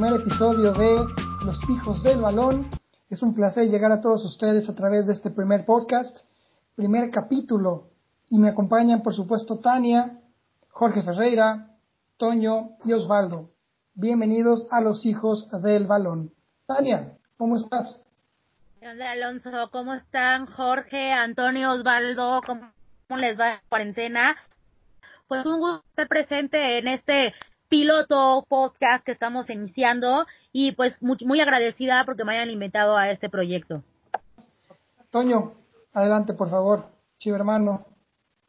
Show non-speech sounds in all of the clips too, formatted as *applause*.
primer episodio de Los Hijos del Balón. Es un placer llegar a todos ustedes a través de este primer podcast, primer capítulo. Y me acompañan, por supuesto, Tania, Jorge Ferreira, Toño y Osvaldo. Bienvenidos a Los Hijos del Balón. Tania, ¿cómo estás? Alonso? ¿Cómo están Jorge, Antonio, Osvaldo? ¿Cómo, les va la cuarentena? Pues un gusto estar presente en este piloto podcast que estamos iniciando y pues muy, muy agradecida porque me hayan invitado a este proyecto. Toño, adelante por favor, chivo hermano.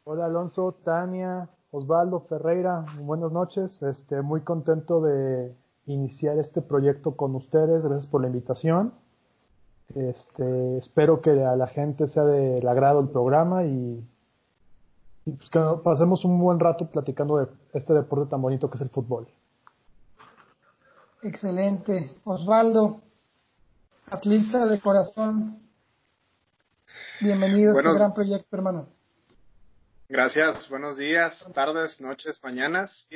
Hola Alonso, Tania, Osvaldo, Ferreira, buenas noches. Este, muy contento de iniciar este proyecto con ustedes, gracias por la invitación. Este, espero que a la gente sea del agrado el programa y y pues que pasemos un buen rato platicando de este deporte tan bonito que es el fútbol. Excelente. Osvaldo, atlista de corazón, bienvenido a este gran proyecto, hermano. Gracias, buenos días, tardes, noches, mañanas.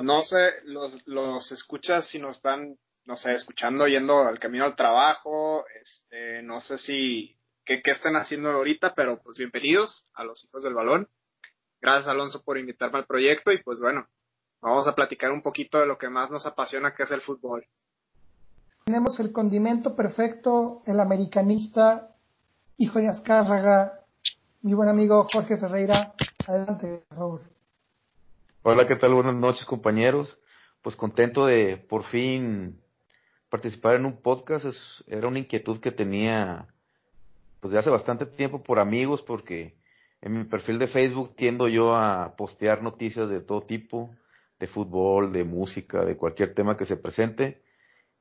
No sé, los, los escuchas si nos están, no sé, escuchando, yendo al camino al trabajo, este, no sé si, qué, qué están haciendo ahorita, pero pues bienvenidos a los hijos del balón. Gracias Alonso por invitarme al proyecto y pues bueno, vamos a platicar un poquito de lo que más nos apasiona que es el fútbol. Tenemos el condimento perfecto, el americanista, hijo de Azcárraga, mi buen amigo Jorge Ferreira. Adelante, por favor. Hola, ¿qué tal? Buenas noches, compañeros. Pues contento de por fin participar en un podcast. Es, era una inquietud que tenía pues de hace bastante tiempo por amigos, porque en mi perfil de Facebook tiendo yo a postear noticias de todo tipo, de fútbol, de música, de cualquier tema que se presente.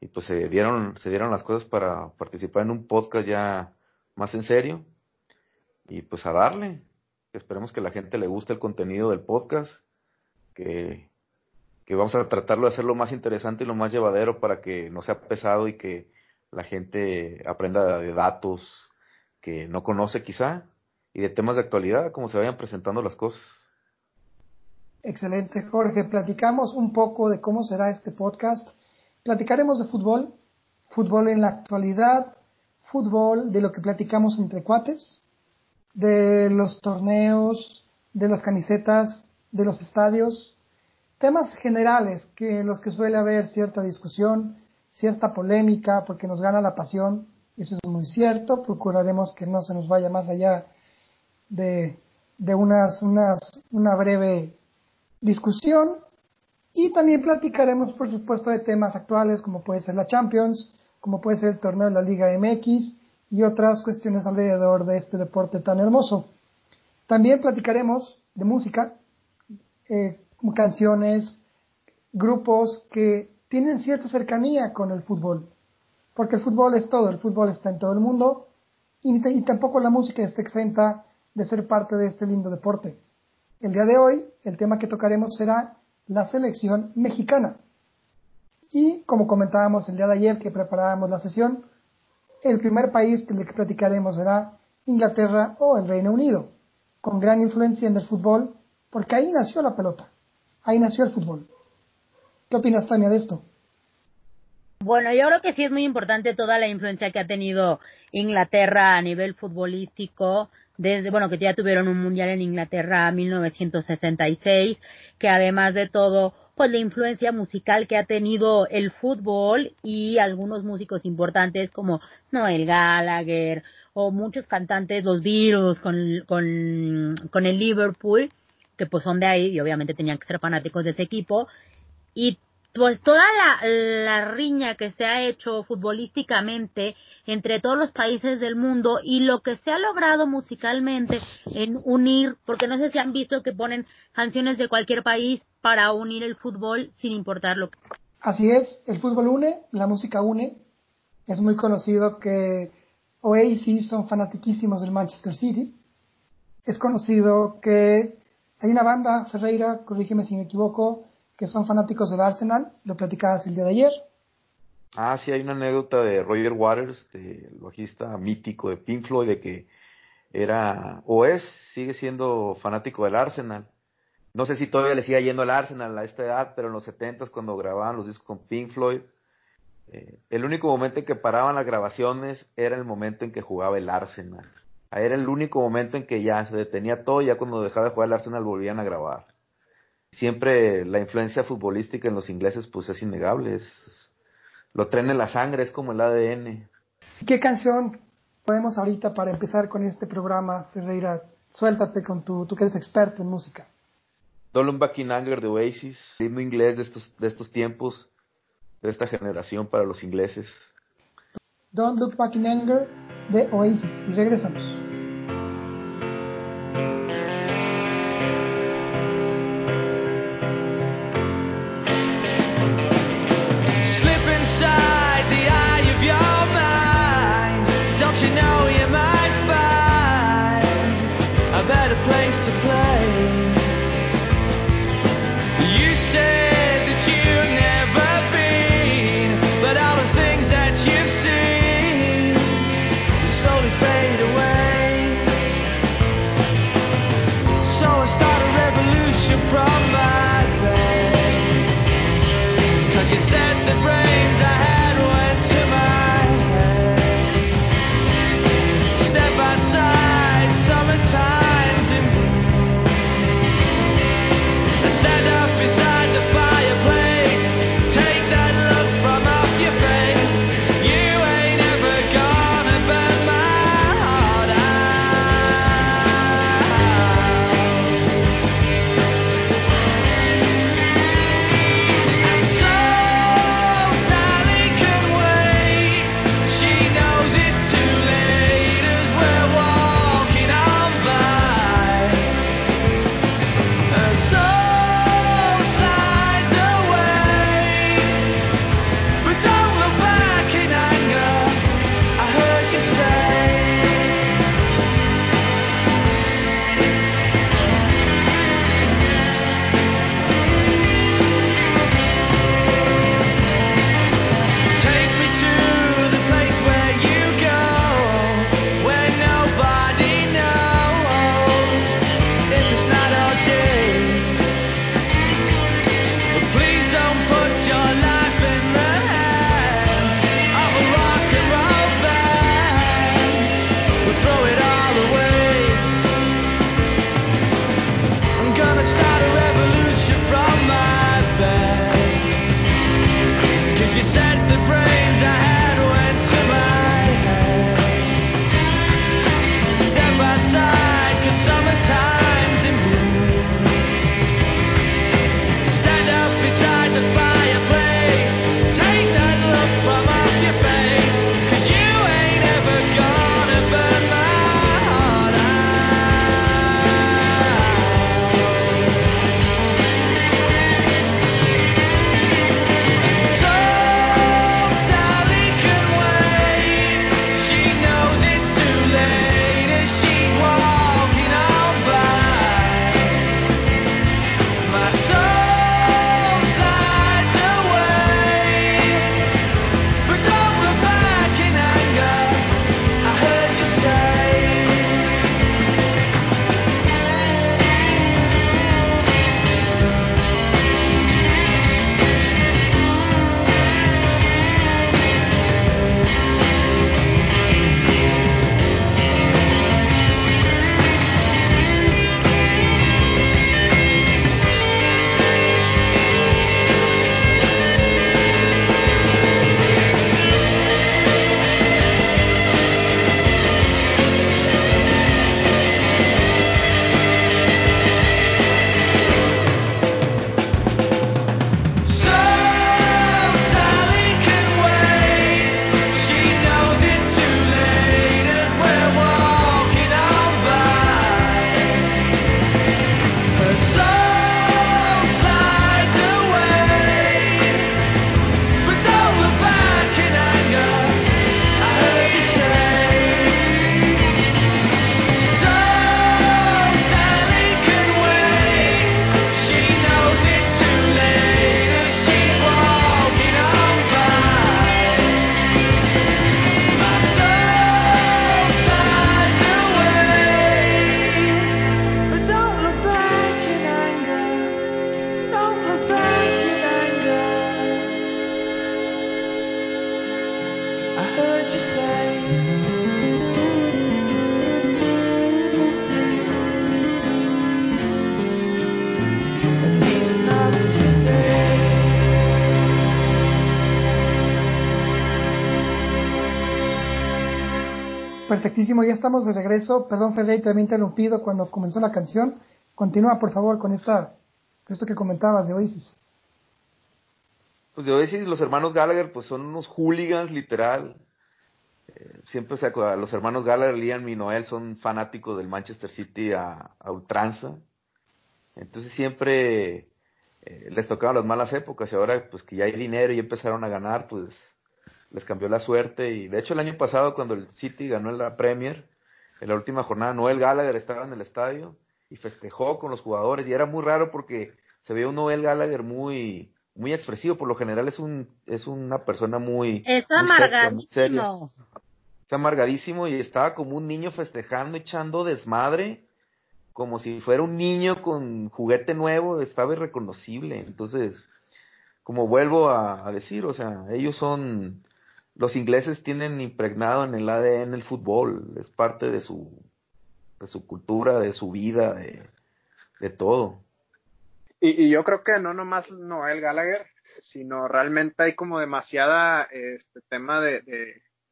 Y pues se dieron, se dieron las cosas para participar en un podcast ya más en serio. Y pues a darle. Esperemos que la gente le guste el contenido del podcast. Que, que vamos a tratarlo de hacerlo más interesante y lo más llevadero para que no sea pesado y que la gente aprenda de datos que no conoce quizá y de temas de actualidad, como se vayan presentando las cosas. Excelente, Jorge. Platicamos un poco de cómo será este podcast. Platicaremos de fútbol, fútbol en la actualidad, fútbol de lo que platicamos entre cuates, de los torneos, de las camisetas, de los estadios, temas generales que en los que suele haber cierta discusión, cierta polémica, porque nos gana la pasión, eso es muy cierto, procuraremos que no se nos vaya más allá de, de unas, unas, una breve discusión y también platicaremos, por supuesto, de temas actuales como puede ser la Champions, como puede ser el torneo de la Liga MX y otras cuestiones alrededor de este deporte tan hermoso. También platicaremos de música, eh, canciones, grupos que tienen cierta cercanía con el fútbol, porque el fútbol es todo, el fútbol está en todo el mundo y, y tampoco la música está exenta de ser parte de este lindo deporte. El día de hoy, el tema que tocaremos será la selección mexicana. Y como comentábamos el día de ayer que preparábamos la sesión, el primer país que platicaremos será Inglaterra o el Reino Unido, con gran influencia en el fútbol, porque ahí nació la pelota, ahí nació el fútbol. ¿Qué opinas, Tania, de esto? Bueno, yo creo que sí es muy importante toda la influencia que ha tenido Inglaterra a nivel futbolístico, desde, bueno, que ya tuvieron un mundial en Inglaterra en 1966, que además de todo, pues la influencia musical que ha tenido el fútbol y algunos músicos importantes como Noel Gallagher o muchos cantantes, los Beatles con, con, con el Liverpool, que pues son de ahí y obviamente tenían que ser fanáticos de ese equipo. Y pues toda la, riña que se ha hecho futbolísticamente entre todos los países del mundo y lo que se ha logrado musicalmente en unir, porque no sé si han visto que ponen canciones de cualquier país para unir el fútbol sin importar lo que. Así es, el fútbol une, la música une. Es muy conocido que Oasis son fanatiquísimos del Manchester City. Es conocido que hay una banda, Ferreira, corrígeme si me equivoco, que son fanáticos del Arsenal, lo platicabas el día de ayer. Ah, sí, hay una anécdota de Roger Waters, el bajista mítico de Pink Floyd, de que era, o es, sigue siendo fanático del Arsenal. no sé si todavía le siga yendo al Arsenal a esta edad, pero en los 70 cuando grababan los discos con Pink Floyd, eh, el único momento en que paraban las grabaciones era el momento en que jugaba el Arsenal. Era el único momento en que ya se detenía todo ya cuando dejaba de jugar el Arsenal volvían a grabar. Siempre la influencia futbolística en los ingleses pues es innegable, lo traen en la sangre, es como el ADN. ¿Qué canción podemos ahorita para empezar con este programa, Ferreira? Suéltate con tu, tú que eres experto en música. Don't Back in Anger de Oasis, himno inglés de estos, de estos tiempos, de esta generación para los ingleses. Don't Look Back in Anger de Oasis. Y regresamos. Perfectísimo, ya estamos de regreso. Perdón, Fede, te había interrumpido cuando comenzó la canción. Continúa, por favor, con esta, esto que comentabas de Oasis. Pues de Oasis, los hermanos Gallagher, pues son unos hooligans, literal. Eh, siempre se acuerda, los hermanos Gallagher, Liam y Noel, son fanáticos del Manchester City a, a ultranza. Entonces siempre eh, les tocaban las malas épocas y ahora pues que ya hay dinero y empezaron a ganar, pues les cambió la suerte y de hecho el año pasado cuando el City ganó la Premier, en la última jornada Noel Gallagher estaba en el estadio y festejó con los jugadores y era muy raro porque se veía un Noel Gallagher muy muy expresivo, por lo general es un es una persona muy es amargadísimo. Está amargadísimo y estaba como un niño festejando, echando desmadre como si fuera un niño con juguete nuevo, estaba irreconocible. Entonces, como vuelvo a, decir, o sea, ellos son, los ingleses tienen impregnado en el ADN el fútbol, es parte de su, de su cultura, de su vida, de, de todo. Y, yo creo que no nomás Noel Gallagher, sino realmente hay como demasiada este tema de,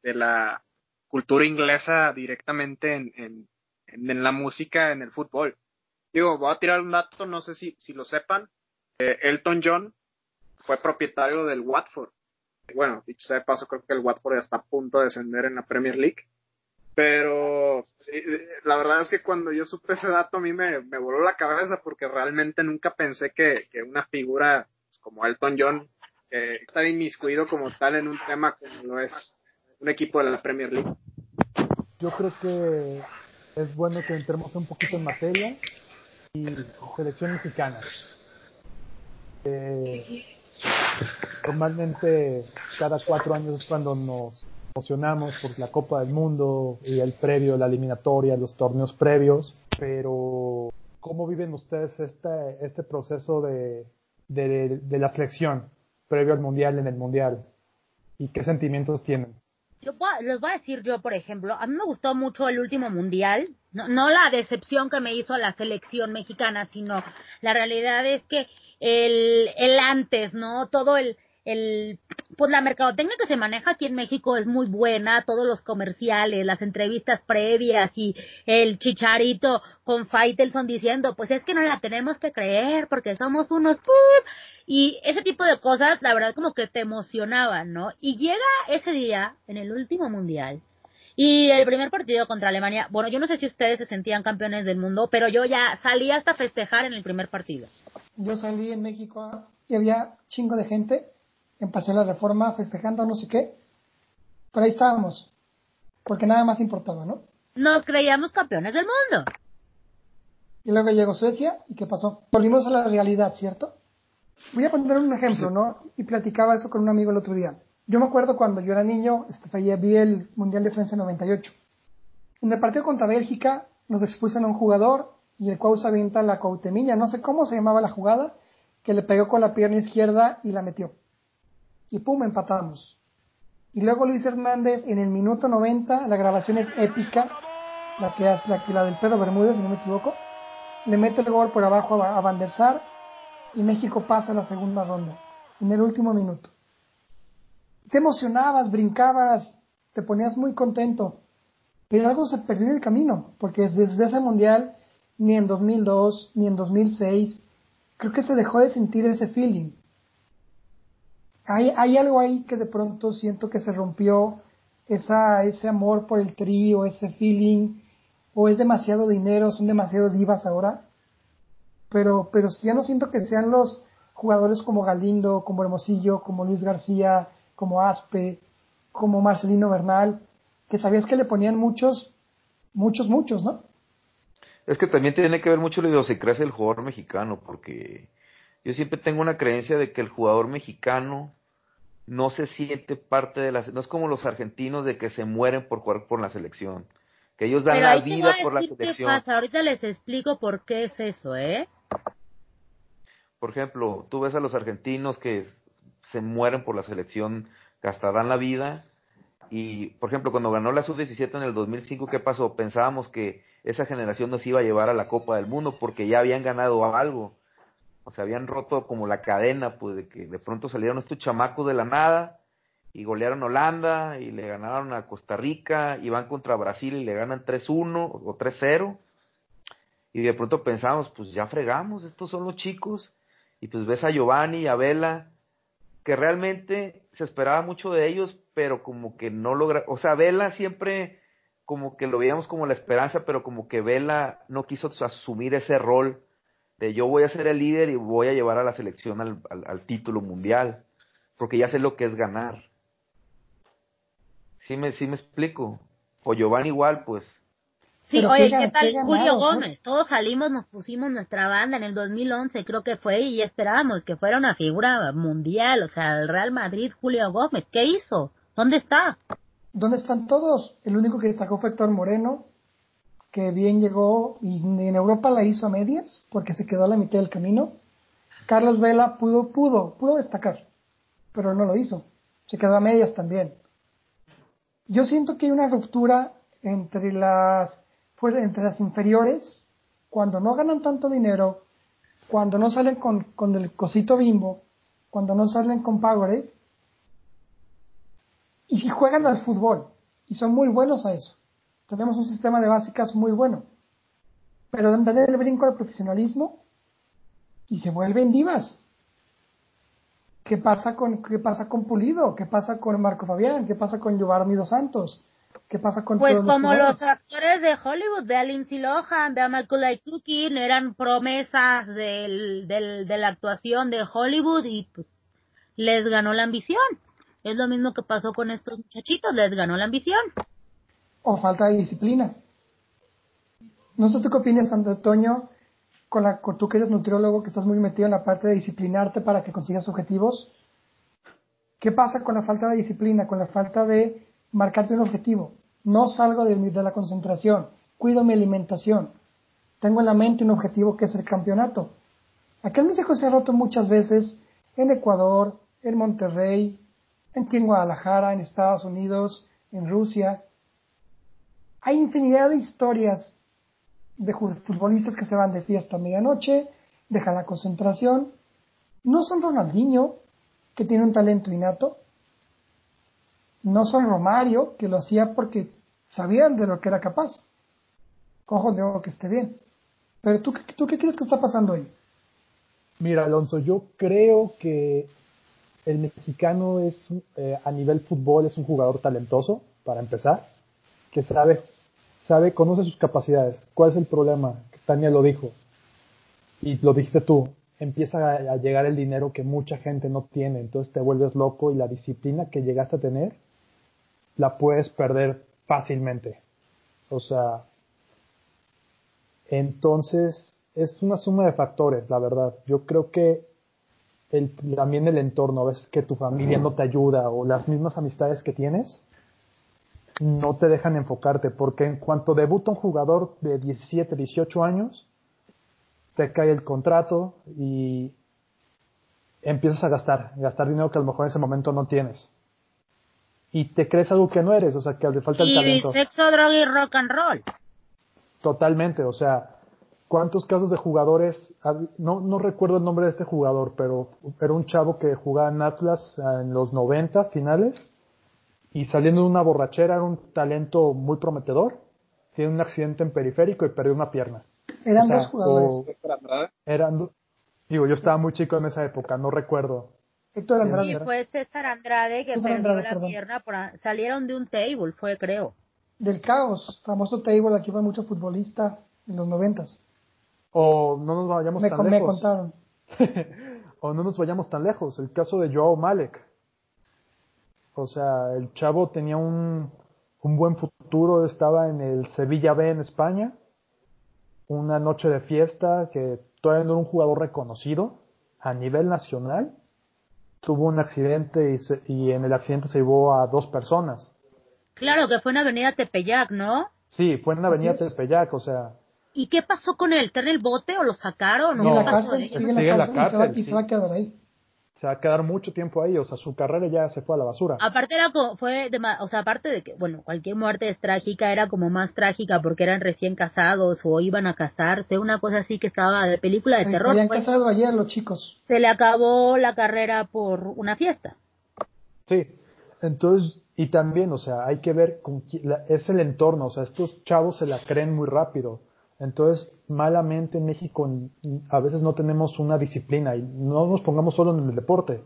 de, la cultura inglesa directamente en, en, en, la música, en el fútbol. Digo, voy a tirar un dato, no sé si, si lo sepan. Eh, Elton John fue propietario del Watford. Bueno, dicho sea de paso, creo que el Watford está a punto de descender en la Premier League. Pero eh, eh, la verdad es que cuando yo supe ese dato a mí me, me voló la cabeza porque realmente nunca pensé que, que una figura como Elton John eh, estaba inmiscuido como tal en un tema como lo es un equipo de la Premier League. Yo creo que es bueno que entremos un poquito en materia y selección mexicana. Eh, normalmente cada cuatro años es cuando nos emocionamos por la Copa del Mundo y el previo, la eliminatoria, los torneos previos, pero ¿cómo viven ustedes este, este proceso de, de, de la selección previo al Mundial en el Mundial? ¿Y qué sentimientos tienen? Yo les voy a decir yo, por ejemplo, a mí me gustó mucho el último mundial, no, no la decepción que me hizo la selección mexicana, sino la realidad es que el, el antes, ¿no? Todo el, el, pues la mercadotecnia que se maneja aquí en México es muy buena, todos los comerciales, las entrevistas previas y el chicharito con Faitelson diciendo, pues es que no la tenemos que creer porque somos unos y ese tipo de cosas, la verdad como que te emocionaban, ¿no? Y llega ese día, en el último mundial, y el primer partido contra Alemania, bueno, yo no sé si ustedes se sentían campeones del mundo, pero yo ya salí hasta festejar en el primer partido. Yo salí en México y había chingo de gente en Paseo la Reforma festejando no sé qué. Pero ahí estábamos, porque nada más importaba, ¿no? Nos creíamos campeones del mundo. Y luego llegó Suecia, ¿y qué pasó? Volvimos a la realidad, ¿cierto? Voy a poner un ejemplo, ¿no? Y platicaba eso con un amigo el otro día. Yo me acuerdo cuando yo era niño, este, vi el Mundial de Francia 98. En el partido contra Bélgica nos expulsan a un jugador y el cual se avienta la cautemilla, no sé cómo se llamaba la jugada, que le pegó con la pierna izquierda y la metió y pum, empatamos. Y luego Luis Hernández en el minuto 90, la grabación es épica, la que hace la, la del Pedro Bermúdez, si no me equivoco, le mete el gol por abajo a, a Van der Sar y México pasa a la segunda ronda, en el último minuto. Te emocionabas, brincabas, te ponías muy contento, pero algo se perdió en el camino, porque desde ese mundial, ni en 2002, ni en 2006, creo que se dejó de sentir ese feeling. Hay, hay algo ahí que de pronto siento que se rompió esa, ese amor por el trío, ese feeling, o es demasiado dinero, son demasiado divas ahora, pero, pero ya no siento que sean los jugadores como Galindo, como Hermosillo, como Luis García, como Aspe, como Marcelino Bernal, que sabías que le ponían muchos, muchos, muchos, ¿no? Es que también tiene que ver mucho la idiosincrasia del jugador mexicano, porque yo siempre tengo una creencia de que el jugador mexicano no se siente parte de la no es como los argentinos de que se mueren por jugar por la selección, que ellos dan la vida por la selección. Qué pasa. Ahorita les explico por qué es eso, ¿eh? Por ejemplo, tú ves a los argentinos que se mueren por la selección, que hasta dan la vida y, por ejemplo, cuando ganó la sub-17 en el 2005, ¿qué pasó? Pensábamos que esa generación nos iba a llevar a la Copa del Mundo porque ya habían ganado algo. O sea, habían roto como la cadena, pues, de que de pronto salieron estos chamacos de la nada y golearon Holanda y le ganaron a Costa Rica y van contra Brasil y le ganan 3-1 o 3-0 y de pronto pensamos, pues ya fregamos, estos son los chicos. Y pues ves a Giovanni y a Vela que realmente se esperaba mucho de ellos, pero como que no logra, o sea, Vela siempre como que lo veíamos como la esperanza, pero como que Vela no quiso asumir ese rol de yo voy a ser el líder y voy a llevar a la selección al, al título mundial, porque ya sé lo que es ganar. ¿Sí me, sí me explico? O Giovanni igual, pues. Sí, oye, ¿qué, tal Julio Gómez? Todos salimos, nos pusimos nuestra banda en el 2011, creo que fue, y esperábamos que fuera una figura mundial, o sea, el Real Madrid, Julio Gómez, ¿qué hizo? ¿Dónde está? ¿Dónde están todos? El único que destacó fue Héctor Moreno, que bien llegó y en Europa la hizo a medias, porque se quedó a la mitad del camino. Carlos Vela pudo, pudo, pudo destacar, pero no lo hizo. Se quedó a medias también yo siento que hay una ruptura entre las, entre las inferiores, cuando no ganan tanto dinero, cuando no salen con, con el cosito bimbo, cuando no salen con Powerade, y si juegan al fútbol, y son muy buenos a eso. Tenemos un sistema de básicas muy bueno. Pero dan el brinco al profesionalismo y se vuelven divas. ¿Qué pasa con, qué pasa con Pulido? ¿Qué pasa con Marco Fabián? ¿Qué pasa con Giovanni Dos Santos? ¿Qué pasa con Pues como los, actores de Hollywood, ve a Lindsay Lohan, ve a Michael Culkin, eran promesas del, del, de la actuación de Hollywood y pues les ganó la ambición. Es lo mismo que pasó con estos muchachitos, les ganó la ambición. O falta de disciplina. No sé tú qué opinas, Antonio, con la, tú que eres nutriólogo, que estás muy metido en la parte de disciplinarte para que consigas objetivos, ¿qué pasa con la falta de disciplina, con la falta de marcarte un objetivo? No salgo de, de la concentración, cuido mi alimentación, tengo en la mente un objetivo que es el campeonato. Aquel México se ha roto muchas veces en Ecuador, en Monterrey, aquí en Guadalajara, en Estados Unidos, en Rusia. Hay infinidad de historias de futbolistas que se van de fiesta a medianoche, dejan la concentración. No son Ronaldinho, que tiene un talento innato. No son Romario, que lo hacía porque sabían de lo que era capaz. Ojo de ojo que esté bien. Pero ¿tú, ¿tú qué crees que está pasando ahí? Mira, Alonso, yo creo que el mexicano es, eh, a nivel fútbol, es un jugador talentoso, para empezar, que sabe sabe, conoce sus capacidades. ¿Cuál es el problema? Tania lo dijo. Y lo dijiste tú. Empieza a, llegar el dinero que mucha gente no tiene. Entonces te vuelves loco y la disciplina que llegaste a tener la puedes perder fácilmente. O sea, entonces es una suma de factores, la verdad. Yo creo que el, también el entorno, a veces que tu familia no te ayuda o las mismas amistades que tienes, no te dejan enfocarte, porque en cuanto debuta un jugador de 17, 18 años, te cae el contrato y empiezas a gastar, gastar dinero que a lo mejor en ese momento no tienes. Y te crees algo que no eres, o sea, que le falta el talento. Y sexo, droga y rock and roll. Totalmente, o sea, ¿cuántos casos de jugadores? No, no recuerdo el nombre de este jugador, pero era un chavo que jugaba en Atlas en los 90 finales y saliendo de una borrachera era un talento muy prometedor. Tiene un accidente en periférico y perdió una pierna. Eran dos jugadores. eran, digo, yo estaba muy chico en esa época, no recuerdo. Héctor Andrade. Sí, fue César Andrade que perdió la pierna. Por, salieron de un table, fue creo. Del caos, famoso table, aquí va mucho futbolista en los noventas. O no nos vayamos tan lejos. Me contaron. *laughs* o no nos vayamos tan lejos. El caso de Joao Malek o sea, el chavo tenía un, un buen futuro, estaba en el Sevilla B en España, una noche de fiesta que todavía no era un jugador reconocido a nivel nacional, tuvo un accidente y, y en el accidente se llevó a dos personas. Claro, que fue en Avenida Tepeyac, ¿no? Sí, fue en Avenida Tepeyac, o sea. ¿Y qué pasó con él? ¿Está en el bote o lo sacaron? No, en la cárcel, sigue en la cárcel, y se va a quedar ahí se va a quedar mucho tiempo ahí, o sea, su carrera ya se fue a la basura. Aparte era como, fue, de, o sea, aparte de que, bueno, cualquier muerte es trágica, era como más trágica porque eran recién casados o iban a casarse, una cosa así que estaba de película de terror. Se habían pues. casado ayer los chicos. Se le acabó la carrera por una fiesta. Sí, Entonces, y también, o sea, hay que ver con es el entorno, o sea, estos chavos se la creen muy rápido. Entonces, malamente en México a veces no tenemos una disciplina y no nos pongamos solo en el deporte.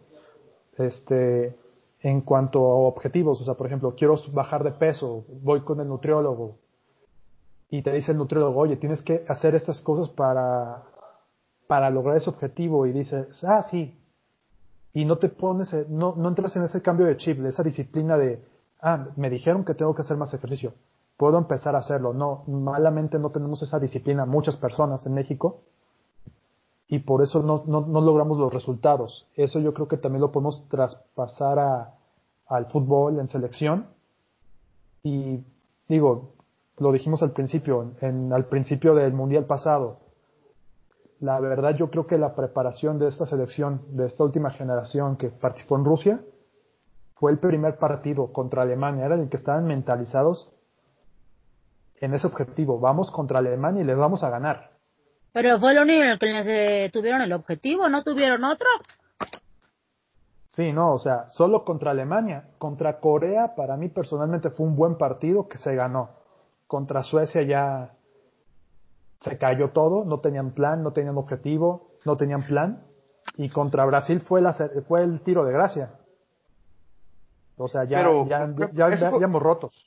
Este, en cuanto a objetivos, o sea, por ejemplo, quiero bajar de peso, voy con el nutriólogo y te dice el nutriólogo, oye, tienes que hacer estas cosas para, para lograr ese objetivo. Y dices, ah, sí, y no te pones, no, no entras en ese cambio de chip, de esa disciplina de, ah, me dijeron que tengo que hacer más ejercicio, puedo empezar a hacerlo. No, malamente no tenemos esa disciplina muchas personas en México y por eso no, no, logramos los resultados. Eso yo creo que también lo podemos traspasar a, al fútbol en selección. Y digo, lo dijimos al principio, en, al principio del Mundial pasado, la verdad yo creo que la preparación de esta selección, de esta última generación que participó en Rusia, fue el primer partido contra Alemania, era el que estaban mentalizados en ese objetivo. Vamos contra Alemania y les vamos a ganar. Pero fue lo único en el que les, tuvieron el objetivo, ¿no tuvieron otro? Sí, no, o sea, solo contra Alemania. Contra Corea, para mí personalmente fue un buen partido que se ganó. Contra Suecia ya se cayó todo, no tenían plan, no tenían objetivo, no tenían plan. Y contra Brasil fue, la, fue el tiro de gracia. O sea, ya, ya, ya, ya, ya rotos.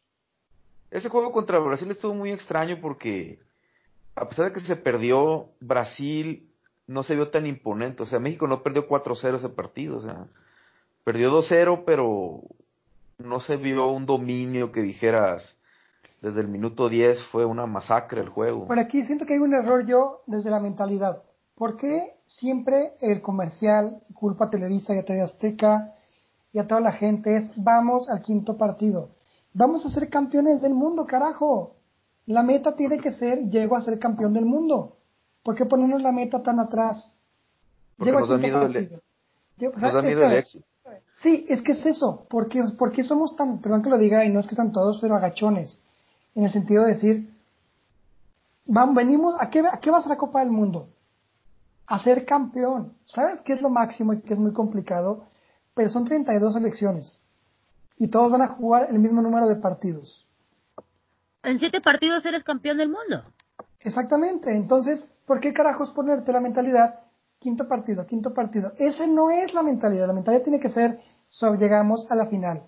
Ese juego contra Brasil estuvo muy extraño porque, a pesar de que se perdió, Brasil no se vio tan imponente. O sea, México no perdió 4-0 ese partido. O sea, perdió 2-0, pero no se vio un dominio que dijeras, desde el minuto 10 fue una masacre el juego. Por aquí siento que hay un error yo desde la mentalidad. ¿Por qué siempre el comercial, culpa Televisa y a TV Azteca y a toda la gente es vamos al quinto partido? Vamos a ser campeones del mundo, carajo. La meta tiene que ser, llego a ser campeón del mundo. ¿Por qué ponernos la meta tan atrás? Porque nos da miedo el, éxito. Sí, es que es eso. ¿Por qué, somos tan, perdón que lo diga, y no es que sean todos, pero agachones? En el sentido de decir, vamos, venimos, ¿a qué, ¿a qué vas a la Copa del Mundo? A ser campeón. ¿Sabes qué es lo máximo y que es muy complicado? Pero son 32 elecciones y todos van a jugar el mismo número de partidos. En siete partidos eres campeón del mundo. Exactamente. Entonces, ¿por qué carajos ponerte la mentalidad quinto partido, quinto partido? Esa no es la mentalidad. La mentalidad tiene que ser, llegamos a la final.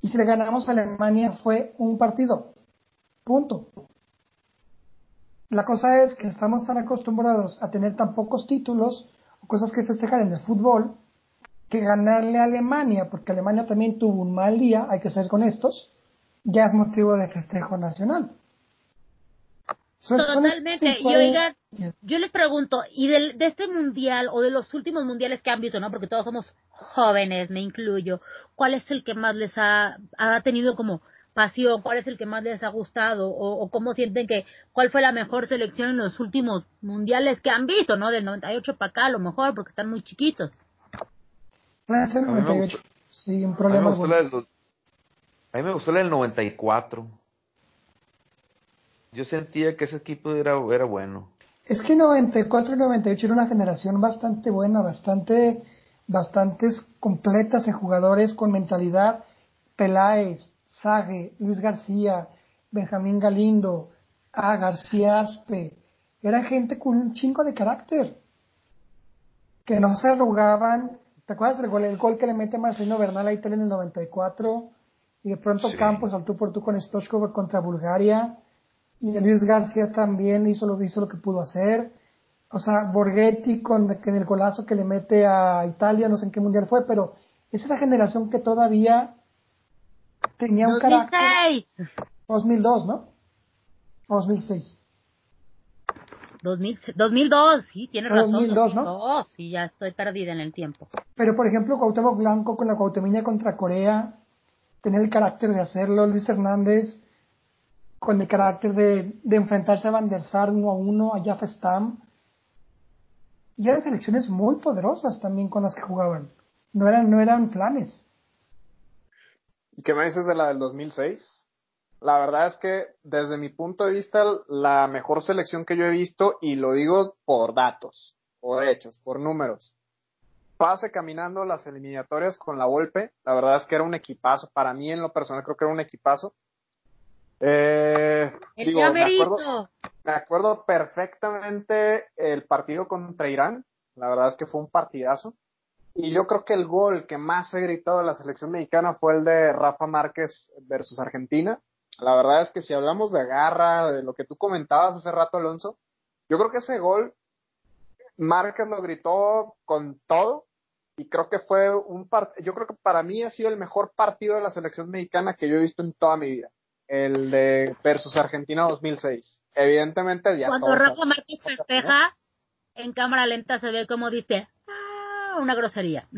Y si le ganamos a Alemania fue un partido. Punto. La cosa es que estamos tan acostumbrados a tener tan pocos títulos o cosas que festejar en el fútbol que ganarle a Alemania, porque Alemania también tuvo un mal día, hay que ser con estos, ya es motivo de festejo nacional. Totalmente. Y oigan, yo les pregunto, y de, este mundial o de los últimos mundiales que han visto, ¿no? Porque todos somos jóvenes, me incluyo. ¿Cuál es el que más les ha, ha tenido como pasión? ¿Cuál es el que más les ha gustado? O, ¿O cómo sienten que, cuál fue la mejor selección en los últimos mundiales que han visto, ¿no? Del 98 para acá, a lo mejor, porque están muy chiquitos. Francia 98. Sí, un problema. A mí, a mí me gustó la del 94. Yo sentía que ese equipo era, era bueno. Es que 94 y 98 era una generación bastante buena, bastante, bastantes completas en jugadores con mentalidad. Peláez, Sage, Luis García, Benjamín Galindo, A. García Aspe. Era gente con un chingo de carácter. Que no se arrugaban, ¿Te acuerdas del gol, el gol que le mete Marcelino Bernal a Italia en el 94? Y de pronto Campos saltó por tú con Stochkov contra Bulgaria. Y Luis García también hizo lo, hizo lo que pudo hacer. O sea, Borghetti con en el golazo que le mete a Italia, no sé en qué mundial fue, pero es esa generación que todavía tenía un 2006. carácter. 2002, ¿no? 2006. 2002, sí, tienes razón. 2002, ¿no? Sí, ya estoy perdida en el tiempo. Pero, por ejemplo, Cuauhtémoc Blanco con la Cuauhtémiña contra Corea, tenía el carácter de hacerlo. Luis Hernández con el carácter de, enfrentarse a Van der Sar uno a uno, a Jaffa Stam. Y eran selecciones muy poderosas también con las que jugaban. No eran, no eran planes. ¿Y qué me dices de la del 2006? La verdad es que desde mi punto de vista, la mejor selección que yo he visto, y lo digo por datos, por hechos, por números. pase caminando las eliminatorias con la Volpe. La verdad es que era un equipazo. Para mí, en lo personal, creo que era un equipazo. Eh, digo, me acuerdo, me acuerdo perfectamente el partido contra Irán. La verdad es que fue un partidazo. Y yo creo que el gol que más he gritado de la selección mexicana fue el de Rafa Márquez versus Argentina. La verdad es que si hablamos de garra, de lo que tú comentabas hace rato, Alonso, yo creo que ese gol Márquez lo gritó con todo y creo que fue un partido, yo creo que para mí ha sido el mejor partido de la selección mexicana que yo he visto en toda mi vida, el de versus Argentina 2006. Evidentemente ya Cuando Rafa Márquez festeja, en cámara lenta se ve como dice, ah, una grosería.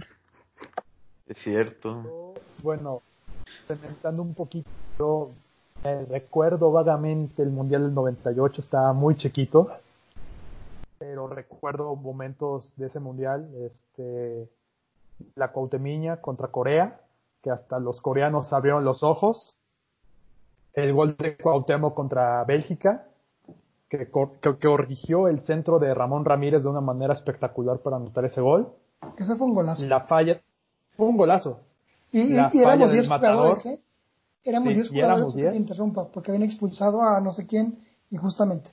Es cierto. Bueno, comentando un poquito, recuerdo vagamente el Mundial del 98, estaba muy chiquito pero recuerdo momentos de ese mundial, este, la Cuauhtemiña contra Corea, que hasta los coreanos abrieron los ojos, el gol de Cuauhtémoc contra Bélgica, que, corrigió el centro de Ramón Ramírez de una manera espectacular para anotar ese gol. Ese fue un golazo. La falla, fue un golazo. Y, éramos 10 jugadores, ¿eh? Éramos 10 jugadores, interrumpa, porque habían expulsado a no sé quién injustamente.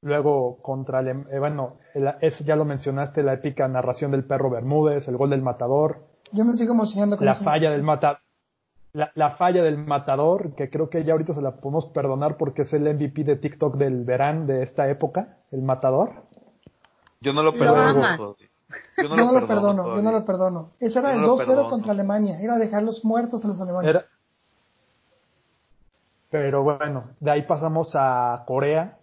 Luego contra el, eh, bueno, ya lo mencionaste, la épica narración del perro Bermúdez, el gol del matador. Yo me sigo emocionando con la falla del matador. La, falla del matador, que creo que ya ahorita se la podemos perdonar porque es el MVP de TikTok del verano de esta época, el matador. Yo no lo perdono. Yo no, lo, perdono, yo no lo perdono. Ese era el 2-0 contra Alemania, era dejarlos muertos a los alemanes. Pero bueno, de ahí pasamos a Corea,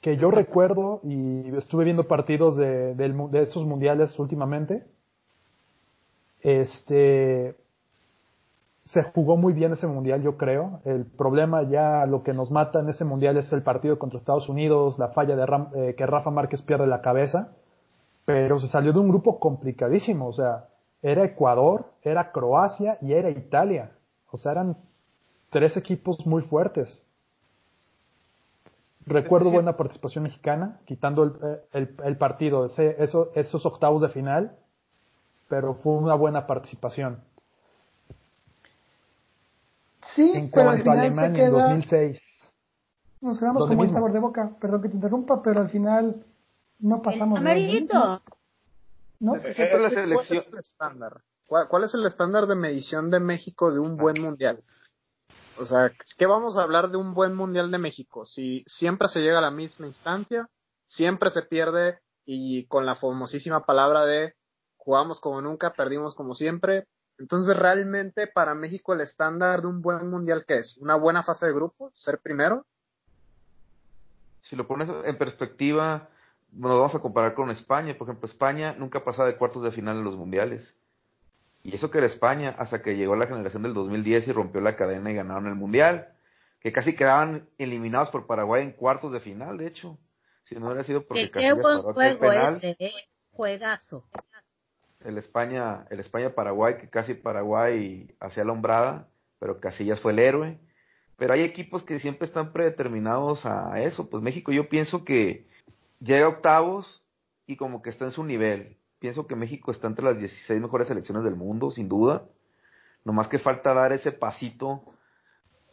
que yo recuerdo y estuve viendo partidos de, de, esos mundiales últimamente. Este se jugó muy bien ese mundial, yo creo. El problema ya, lo que nos mata en ese mundial es el partido contra Estados Unidos, la falla de eh, que Rafa Márquez pierde la cabeza. Pero se salió de un grupo complicadísimo, o sea, era Ecuador, era Croacia y era Italia. O sea, eran tres equipos muy fuertes. Recuerdo buena participación mexicana, quitando el, el, partido, ese, esos octavos de final, pero fue una buena participación. Sí, en pero cuanto a Alemania en 2006. Nos quedamos con buen sabor de boca. Perdón que te interrumpa, pero al final no pasamos. Amarillito. ¿No? es el estándar? ¿Cuál es el estándar de medición de México de un buen mundial? O sea, ¿qué vamos a hablar de un buen Mundial de México? Si siempre se llega a la misma instancia, siempre se pierde y con la famosísima palabra de jugamos como nunca, perdimos como siempre. Entonces, realmente para México el estándar de un buen Mundial, ¿qué es? ¿Una buena fase de grupo? ¿Ser primero? Si lo pones en perspectiva, bueno, vamos a comparar con España. Por ejemplo, España nunca pasaba de cuartos de final en los mundiales. Y eso que era España, hasta que llegó la generación del 2010 y rompió la cadena y ganaron el Mundial. Que casi quedaban eliminados por Paraguay en cuartos de final, de hecho. Si no hubiera sido porque qué buen juego ese, ¿eh? juegazo. El España, el España-Paraguay, que casi Paraguay hacía la hombrada, pero Casillas fue el héroe. Pero hay equipos que siempre están predeterminados a eso. Pues México yo pienso que llega octavos y como que está en su nivel pienso que México está entre las 16 mejores selecciones del mundo, sin duda. Nomás que falta dar ese pasito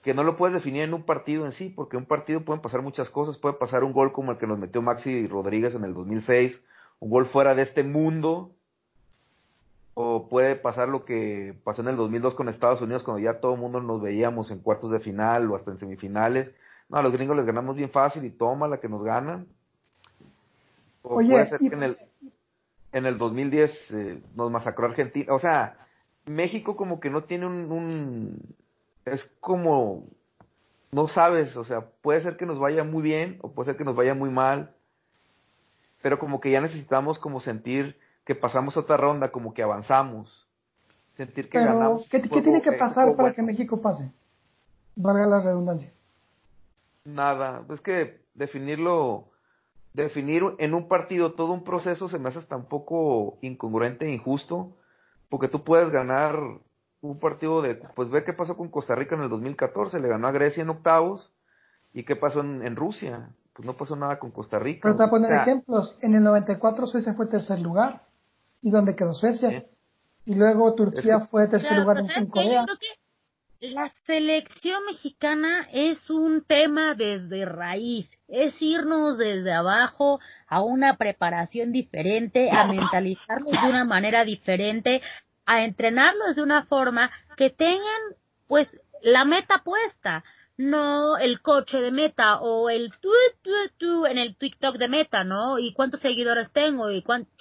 que no lo puedes definir en un partido en sí, porque en un partido pueden pasar muchas cosas. Puede pasar un gol como el que nos metió Maxi Rodríguez en el 2006, un gol fuera de este mundo, o puede pasar lo que pasó en el 2002 con Estados Unidos, cuando ya todo el mundo nos veíamos en cuartos de final o hasta en semifinales. No, a los gringos les ganamos bien fácil y toma la que nos ganan. O puede ser que en el en el 2010 eh, nos masacró Argentina. O sea, México como que no tiene un, Es como... No sabes, o sea, puede ser que nos vaya muy bien o puede ser que nos vaya muy mal, pero como que ya necesitamos como sentir que pasamos otra ronda, como que avanzamos, sentir que ganamos. ¿Qué, ¿qué tiene que pasar para que México pase? Valga la redundancia. Nada, es que definirlo definir en un partido todo un proceso se me hace hasta un poco incongruente e injusto, porque tú puedes ganar un partido de, pues ve qué pasó con Costa Rica en el 2014, le ganó a Grecia en octavos, y qué pasó en, Rusia, pues no pasó nada con Costa Rica. Pero te voy a poner ejemplos, en el 94 Suecia fue tercer lugar, ¿Y dónde quedó Suecia? Y luego Turquía fue tercer lugar pues en Corea. La selección mexicana es un tema desde raíz, es irnos desde abajo a una preparación diferente, a mentalizarnos de una manera diferente, a entrenarlos de una forma que tengan pues la meta puesta, no el coche de meta o el tu, tu, tu en el TikTok de meta, ¿no? Y cuántos seguidores tengo y cuánto...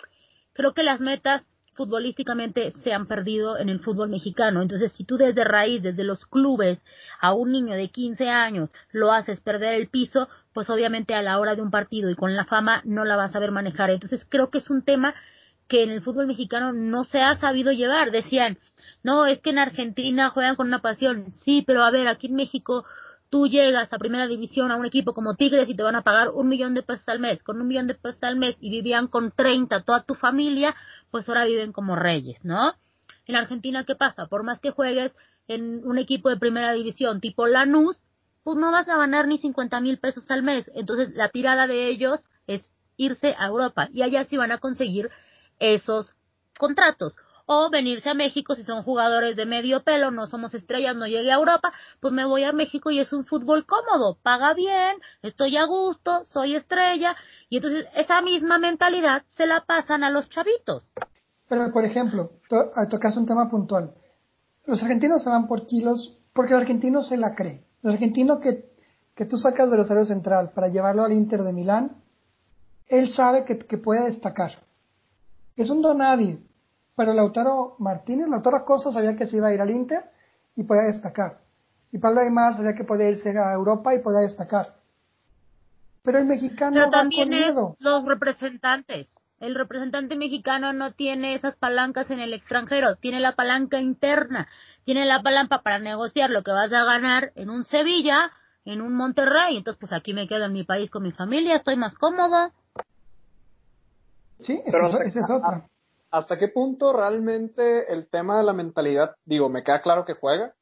Creo que las metas futbolísticamente se han perdido en el fútbol mexicano. Entonces, si tú desde raíz, desde los clubes, a un niño de 15 años lo haces perder el piso, pues obviamente a la hora de un partido y con la fama no la vas a saber manejar. Entonces, creo que es un tema que en el fútbol mexicano no se ha sabido llevar. Decían, no, es que en Argentina juegan con una pasión. Sí, pero a ver, aquí en México tú llegas a primera división a un equipo como Tigres y te van a pagar un millón de pesos al mes. Con un millón de pesos al mes y vivían con 30 toda tu familia, pues ahora viven como reyes, ¿no? En Argentina, ¿qué pasa? Por más que juegues en un equipo de primera división tipo Lanús, pues no vas a ganar ni 50 mil pesos al mes. Entonces la tirada de ellos es irse a Europa y allá sí van a conseguir esos contratos o venirse a México si son jugadores de medio pelo, no somos estrellas, no llegué a Europa, pues me voy a México y es un fútbol cómodo, paga bien, estoy a gusto, soy estrella, y entonces esa misma mentalidad se la pasan a los chavitos. Pero, por ejemplo, tocas un tema puntual. Los argentinos se van por kilos porque el argentino se la cree. El argentino que, que tú sacas del Rosario Central para llevarlo al Inter de Milán, él sabe que, que puede destacar. Es un donadie pero Lautaro Martínez, Lautaro Costa sabía que se iba a ir al Inter y podía destacar. Y Pablo Aymar sabía que podía irse a Europa y podía destacar. Pero el mexicano pero también es los representantes. El representante mexicano no tiene esas palancas en el extranjero, tiene la palanca interna, tiene la palanca para negociar lo que vas a ganar en un Sevilla, en un Monterrey. Entonces, pues aquí me quedo en mi país con mi familia, estoy más cómodo. Sí, esa es otra. ¿Hasta qué punto realmente el tema de la mentalidad, digo, me queda claro que juega,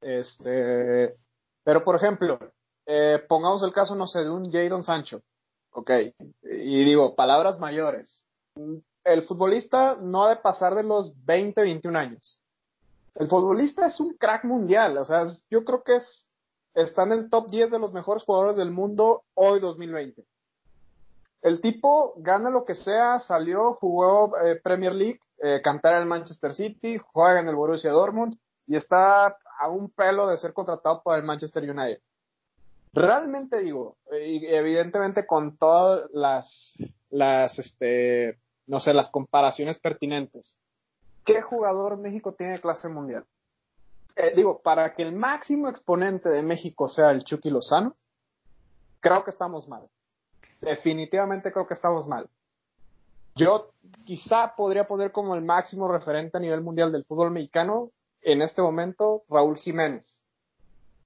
este, pero por ejemplo, eh, pongamos el caso, no sé, de un Jadon Sancho, ok, y digo, palabras mayores, el futbolista no ha de pasar de los 20, 21 años. El futbolista es un crack mundial, o sea, yo creo que es, está en el top 10 de los mejores jugadores del mundo hoy 2020. El tipo gana lo que sea, salió, jugó eh, Premier League, eh, en el Manchester City, juega en el Borussia Dortmund y está a un pelo de ser contratado por el Manchester United. Realmente digo, y evidentemente con todas las, las, este, no sé, las comparaciones pertinentes. ¿Qué jugador México tiene clase mundial? Eh, digo, para que el máximo exponente de México sea el Chucky Lozano, creo que estamos mal definitivamente creo que estamos mal. Yo quizá podría poner como el máximo referente a nivel mundial del fútbol mexicano en este momento Raúl Jiménez.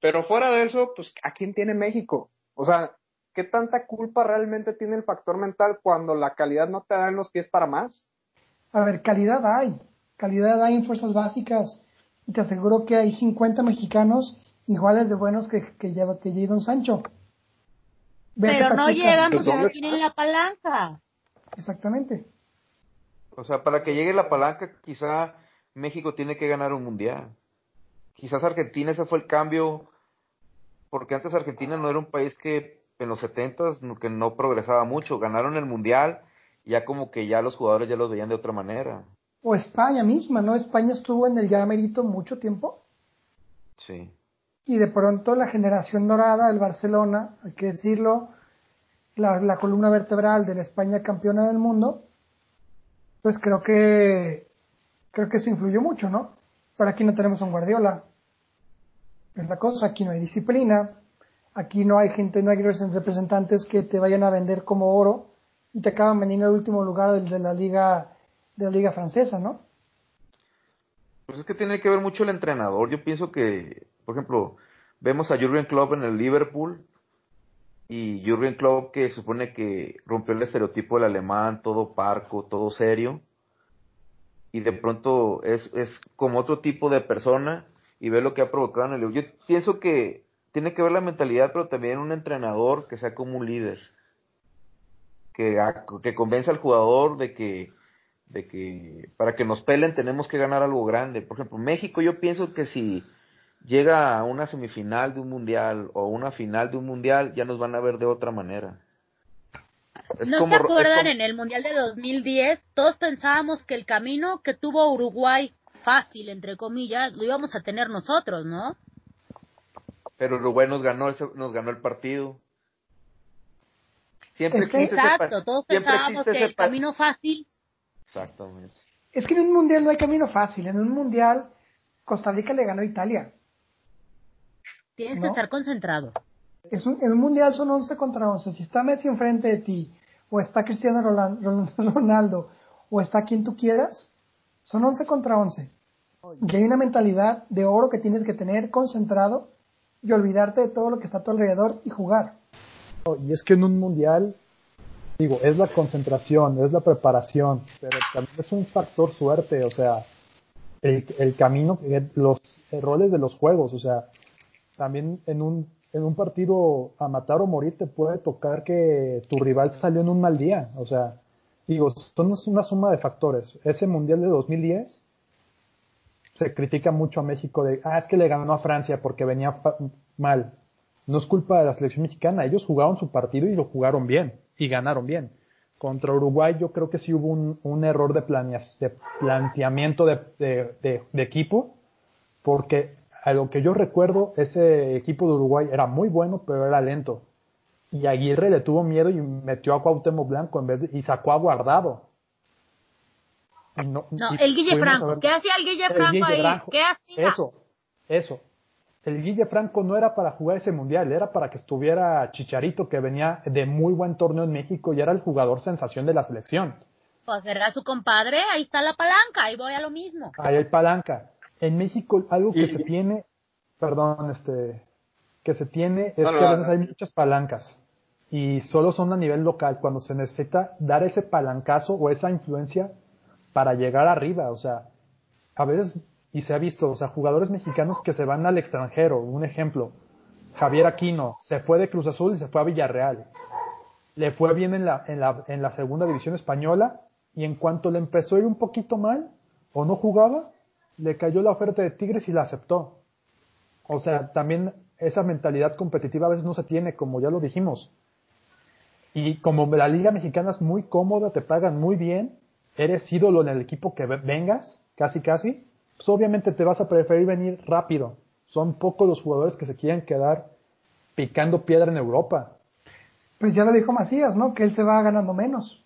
Pero fuera de eso, pues ¿a quién tiene México? O sea, ¿qué tanta culpa realmente tiene el factor mental cuando la calidad no te da en los pies para más? A ver, calidad hay. Calidad hay en fuerzas básicas. Y te aseguro que hay 50 mexicanos iguales de buenos que, que, que Sancho. Pero no llegan porque no tienen la palanca. Exactamente. O sea, para que llegue la palanca, quizá México tiene que ganar un mundial. Quizás Argentina, ese fue el cambio, porque antes Argentina no era un país que en los 70 que no progresaba mucho. Ganaron el mundial, ya como que ya los jugadores ya los veían de otra manera. O España misma, ¿no? España estuvo en el ya merito mucho tiempo. Sí y de pronto la generación dorada del Barcelona, hay que decirlo, la, columna vertebral de la España campeona del mundo, pues creo que creo que eso influyó mucho, ¿no? Pero aquí no tenemos un Guardiola. Es la cosa, aquí no hay disciplina, aquí no hay gente, no hay representantes que te vayan a vender como oro y te acaban vendiendo el último lugar del, de la liga de la liga francesa, ¿no? Pues es que tiene que ver mucho el entrenador. Yo pienso que por ejemplo, vemos a Jurgen Klopp en el Liverpool y Jurgen Klopp que supone que rompió el estereotipo del alemán, todo parco, todo serio, y de pronto es, es como otro tipo de persona y ve lo que ha provocado en el Yo pienso que tiene que ver la mentalidad, pero también un entrenador que sea como un líder, que, que convence al jugador de que de que para que nos pelen tenemos que ganar algo grande. Por ejemplo, México yo pienso que si llega a una semifinal de un mundial o una final de un mundial, ya nos van a ver de otra manera. ¿No se acuerdan en el Mundial de 2010? Todos pensábamos que el camino que tuvo Uruguay fácil, entre comillas, lo íbamos a tener nosotros, ¿no? Pero Uruguay nos ganó, nos ganó el partido. Siempre es que exacto, todos pensábamos que el camino fácil. Exactamente. Es que en un mundial no hay camino fácil. En un mundial, Costa Rica le ganó a Italia. Tienes que estar concentrado. Es un, en un mundial son 11 contra 11. Si está Messi enfrente de ti, o está Cristiano *laughs* Ronaldo, o está quien tú quieras, son 11 contra 11. Y hay una mentalidad de oro que tienes que tener concentrado y olvidarte de todo lo que está a tu alrededor y jugar. Y es que en un mundial, digo, es la concentración, es la preparación, pero también es un factor suerte, o sea, el, el camino, los roles de los juegos, o sea, también en un, en un partido a matar o morir te puede tocar que tu rival salió en un mal día, o sea, digo, son una suma de factores. Ese mundial de 2010 se critica mucho a México de, ah, es que le ganó a Francia porque venía mal. No es culpa de la selección mexicana, ellos jugaron su partido y lo jugaron bien y ganaron bien. Contra Uruguay yo creo que sí hubo un, error de, de planteamiento de, de, equipo, porque a lo que yo recuerdo, ese equipo de Uruguay era muy bueno, pero era lento. Y Aguirre le tuvo miedo y metió a Cuauhtémoc Blanco en vez de, y sacó a Guardado. no, el Guille Franco. ¿Qué hacía el Guille Franco ahí? ¿Qué hacía? Eso, eso el Guille Franco no era para jugar ese mundial, era para que estuviera Chicharito, que venía de muy buen torneo en México y era el jugador sensación de la selección. Pues era su compadre, ahí está la palanca, ahí voy a lo mismo. Ahí hay palanca. En México algo que se tiene, perdón, este, que se tiene es que a veces hay muchas palancas y solo son a nivel local cuando se necesita dar ese palancazo o esa influencia para llegar arriba, o sea, a veces y se ha visto, o sea, jugadores mexicanos que se van al extranjero. Un ejemplo, Javier Aquino se fue de Cruz Azul y se fue a Villarreal. Le fue bien en la, en la, en la segunda división española y en cuanto le empezó a ir un poquito mal o no jugaba, le cayó la oferta de Tigres y la aceptó. O sea, también esa mentalidad competitiva a veces no se tiene, como ya lo dijimos. Y como la liga mexicana es muy cómoda, te pagan muy bien, eres ídolo en el equipo que vengas, casi casi, pues obviamente te vas a preferir venir rápido. Son pocos los jugadores que se quieren quedar picando piedra en Europa. Pues ya lo dijo Macías, ¿no? Que él se va ganando menos.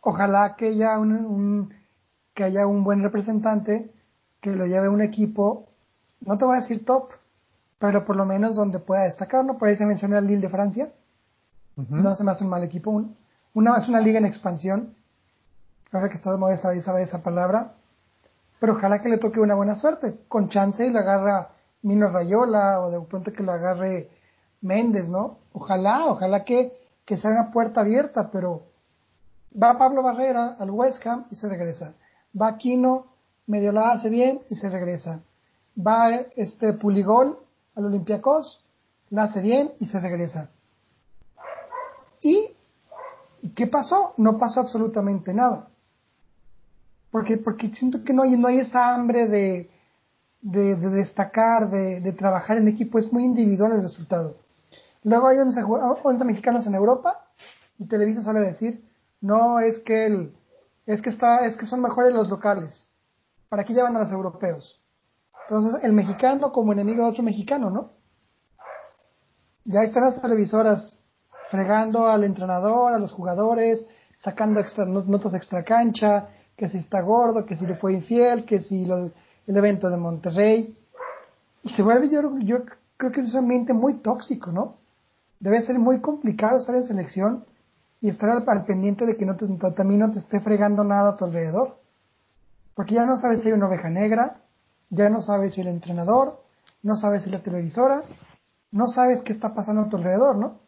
Ojalá que haya un, que haya un buen representante que lo lleve un equipo, no te voy a decir top, pero por lo menos donde pueda destacar, ¿no? Por ahí se menciona el Lille de Francia. No se me hace un mal equipo. una es una liga en expansión. Ahora que está de moda esa, esa palabra pero ojalá que le toque una buena suerte. Con chance y le agarra Mino Rayola o de pronto que le agarre Méndez, ¿no? Ojalá, ojalá que, que sea una puerta abierta, pero va Pablo Barrera al West Ham y se regresa. Va Aquino, medio la hace bien y se regresa. Va este Puligol al Olympiacos, la hace bien y se regresa. ¿Y qué pasó? No pasó absolutamente nada porque, porque siento que no hay, no hay esa hambre de, de, destacar, de, de, trabajar en equipo, es muy individual el resultado. Luego hay 11, 11 mexicanos en Europa y Televisa sale a decir, no, es que el, es que está, es que son mejores los locales. ¿Para qué llevan a los europeos? Entonces, el mexicano como enemigo de otro mexicano, ¿no? Ya están las televisoras fregando al entrenador, a los jugadores, sacando extra, notas extra cancha, que si está gordo, que si le fue infiel, que si el evento de Monterrey. Y se vuelve, yo, yo creo que es un ambiente muy tóxico, ¿no? Debe ser muy complicado estar en selección y estar al, pendiente de que no te, también no te esté fregando nada a tu alrededor. Porque ya no sabes si hay una oveja negra, ya no sabes si el entrenador, no sabes si la televisora, no sabes qué está pasando a tu alrededor, ¿no?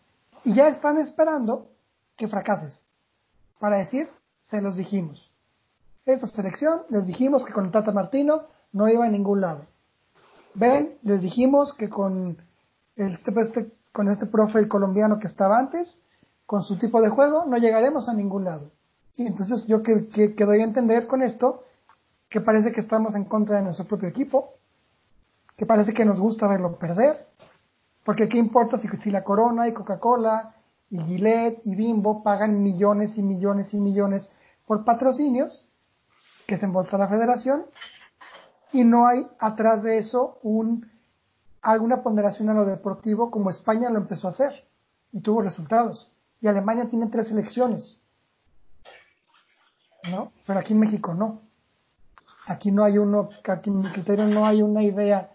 Y ya están esperando que fracases para decir, se los dijimos. Esta selección les dijimos que con el Tata Martino no iba a ningún lado. Ven, les dijimos que con este, este, con este profe colombiano que estaba antes, con su tipo de juego, no llegaremos a ningún lado. Y entonces yo que, que, doy a entender con esto que parece que estamos en contra de nuestro propio equipo, que parece que nos gusta verlo perder, porque qué importa si, si la Corona y Coca-Cola y Gillette y Bimbo pagan millones y millones y millones por patrocinios que se embolsa la federación y no hay atrás de eso un alguna ponderación a lo deportivo como España lo empezó a hacer y tuvo resultados. Y Alemania tiene tres elecciones. ¿No? Pero aquí en México no. Aquí no hay uno, aquí en mi criterio no hay una idea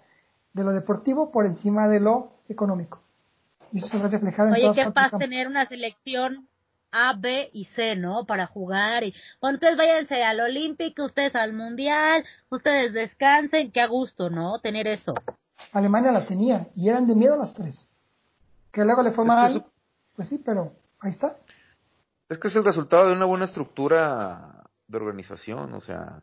de lo deportivo por encima de lo económico. Y eso se ve reflejado en Oye, qué paz tener una selección A, B y C, ¿no? Para jugar y, bueno, ustedes váyanse al Olímpico, ustedes al Mundial, ustedes descansen, qué a gusto, ¿no? Tener eso. Alemania la tenía y eran de miedo las tres. Que luego le fue mal, pues sí, pero ahí está. Es que es el resultado de una buena estructura de organización, o sea,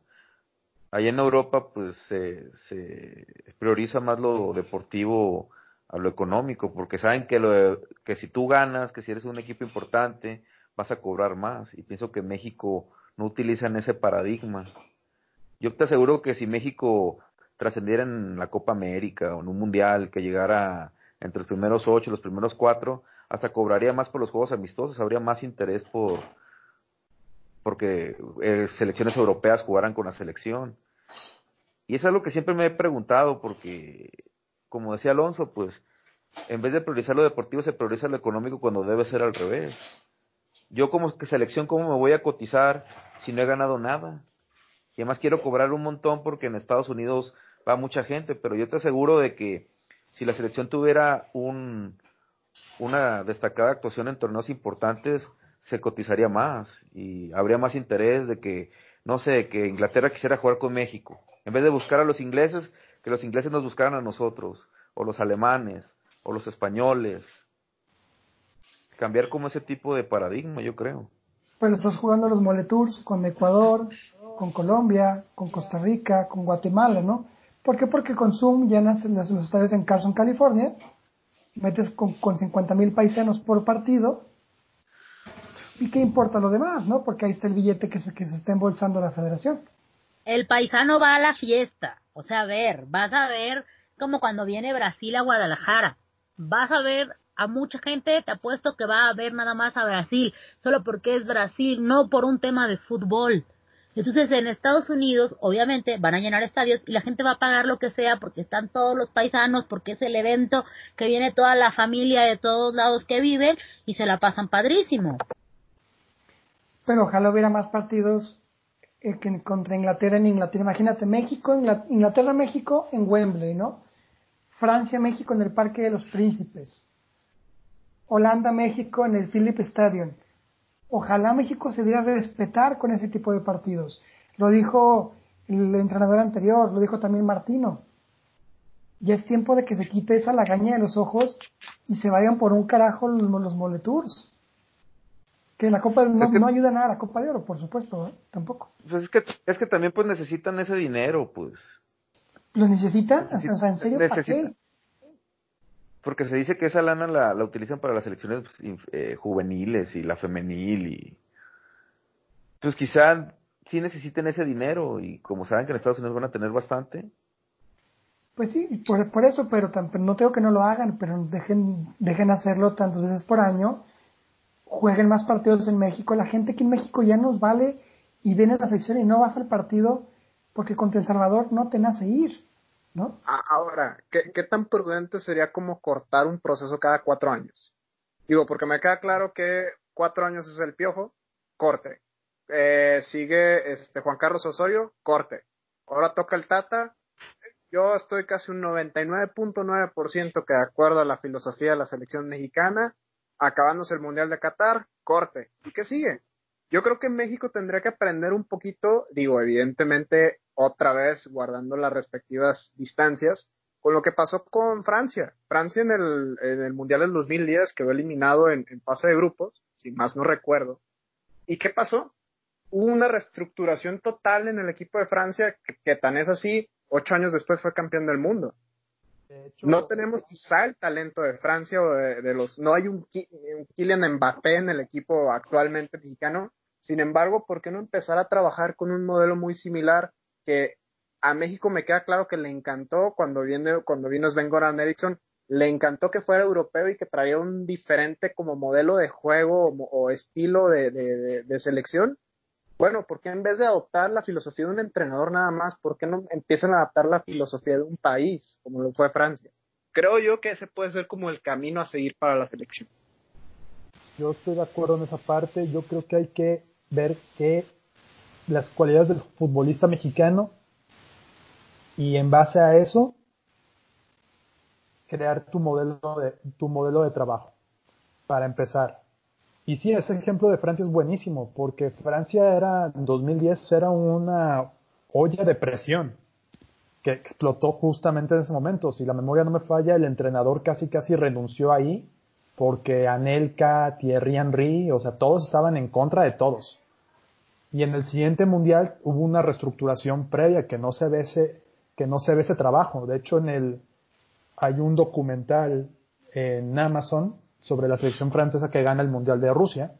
allá en Europa pues se, prioriza más lo deportivo a lo económico, porque saben que, lo, que si tú ganas, que si eres un equipo importante, vas a cobrar más. Y pienso que México no utilizan ese paradigma. Yo te aseguro que si México trascendiera en la Copa América o en un Mundial, que llegara entre los primeros ocho, los primeros cuatro, hasta cobraría más por los juegos amistosos, habría más interés por porque eh, selecciones europeas jugaran con la selección. Y es algo que siempre me he preguntado, porque, como decía Alonso, pues, en vez de priorizar lo deportivo, se prioriza lo económico cuando debe ser al revés. Yo como que selección, ¿cómo me voy a cotizar si no he ganado nada? Y además quiero cobrar un montón porque en Estados Unidos va mucha gente, pero yo te aseguro de que si la selección tuviera un, una destacada actuación en torneos importantes, se cotizaría más y habría más interés de que, no sé, que Inglaterra quisiera jugar con México. En vez de buscar a los ingleses, que los ingleses nos buscaran a nosotros, o los alemanes, o los españoles. Cambiar como ese tipo de paradigma, yo creo. Pero estás jugando los moletours con Ecuador, con Colombia, con Costa Rica, con Guatemala, ¿no? ¿Por qué? Porque con Zoom llenas los, estadios en Carson, California, metes con, con 50 mil paisanos por partido, ¿y qué importa lo demás, no? Porque ahí está el billete que se, que se está embolsando la federación. El paisano va a la fiesta, o sea, a ver, vas a ver como cuando viene Brasil a Guadalajara, vas a ver a mucha gente, te apuesto que va a ver nada más a Brasil, solo porque es Brasil, no por un tema de fútbol. Entonces en Estados Unidos obviamente van a llenar estadios y la gente va a pagar lo que sea porque están todos los paisanos, porque es el evento que viene toda la familia de todos lados que viven y se la pasan padrísimo. Pero ojalá hubiera más partidos eh, contra Inglaterra en Inglaterra. Imagínate México, Inglaterra, México en Wembley, ¿no? Francia, México en el Parque de los Príncipes. Holanda, México en el Philip Stadium Ojalá México se diera a respetar con ese tipo de partidos. Lo dijo el entrenador anterior, lo dijo también Martino. Ya es tiempo de que se quite esa lagaña de los ojos y se vayan por un carajo los, los moletours. Que la Copa no, no ayuda nada a la Copa de Oro, por supuesto, ¿eh? tampoco. Pues es que, es que también pues necesitan ese dinero, pues. ¿Lo necesitan? o sea, ¿en serio para qué? porque se dice que esa lana la, la utilizan para las elecciones pues, eh, juveniles y la femenil y pues quizá sí necesiten ese dinero y como saben que en Estados Unidos van a tener bastante. Pues sí, por, por eso, pero no tengo que no lo hagan, pero dejen, dejen hacerlo tantas veces por año, jueguen más partidos en México, la gente aquí en México ya nos vale y viene la selección y no vas al partido porque contra El Salvador no te nace ir. ¿no? Ahora, ¿qué, ¿qué, tan prudente sería como cortar un proceso cada cuatro años? Digo, porque me queda claro que cuatro años es el piojo, corte. Eh, sigue este Juan Carlos Osorio, corte. Ahora toca el Tata. Yo estoy casi un 99.9% que de acuerdo a la filosofía de la selección mexicana, acabándose el Mundial de Qatar, corte. ¿Y qué sigue? Yo creo que México tendría que aprender un poquito, digo, evidentemente otra vez guardando las respectivas distancias, con lo que pasó con Francia. Francia en el, en el Mundial del 2010 quedó eliminado en, fase de grupos, si más no recuerdo. ¿Y qué pasó? Hubo una reestructuración total en el equipo de Francia que, tan es así, ocho años después fue campeón del mundo. No tenemos quizá el talento de Francia o de, los... No hay un, un Kylian Mbappé en el equipo actualmente mexicano, Sin embargo, ¿por qué no empezar a trabajar con un modelo muy similar que a México me queda claro que le encantó cuando viene, cuando vino Sven Goran Eriksson, le encantó que fuera europeo y que traía un diferente como modelo de juego o, estilo de, de, selección. Bueno, ¿por qué en vez de adoptar la filosofía de un entrenador nada más, por qué no empiezan a adaptar la filosofía de un país, como lo fue Francia? Creo yo que ese puede ser como el camino a seguir para la selección. Yo estoy de acuerdo en esa parte. Yo creo que hay que ver que las cualidades del futbolista mexicano y en base a eso crear tu modelo de tu modelo de trabajo para empezar. Y sí, ese ejemplo de Francia es buenísimo porque Francia era en 2010 era una olla de presión que explotó justamente en ese momento. Si la memoria no me falla, el entrenador casi casi renunció ahí porque Anelka, Thierry Henry, o sea, todos estaban en contra de todos. Y en el siguiente mundial hubo una reestructuración previa que no se ve ese, que no se ve ese trabajo. De hecho, en el, hay un documental en Amazon sobre la selección francesa que gana el mundial de Rusia.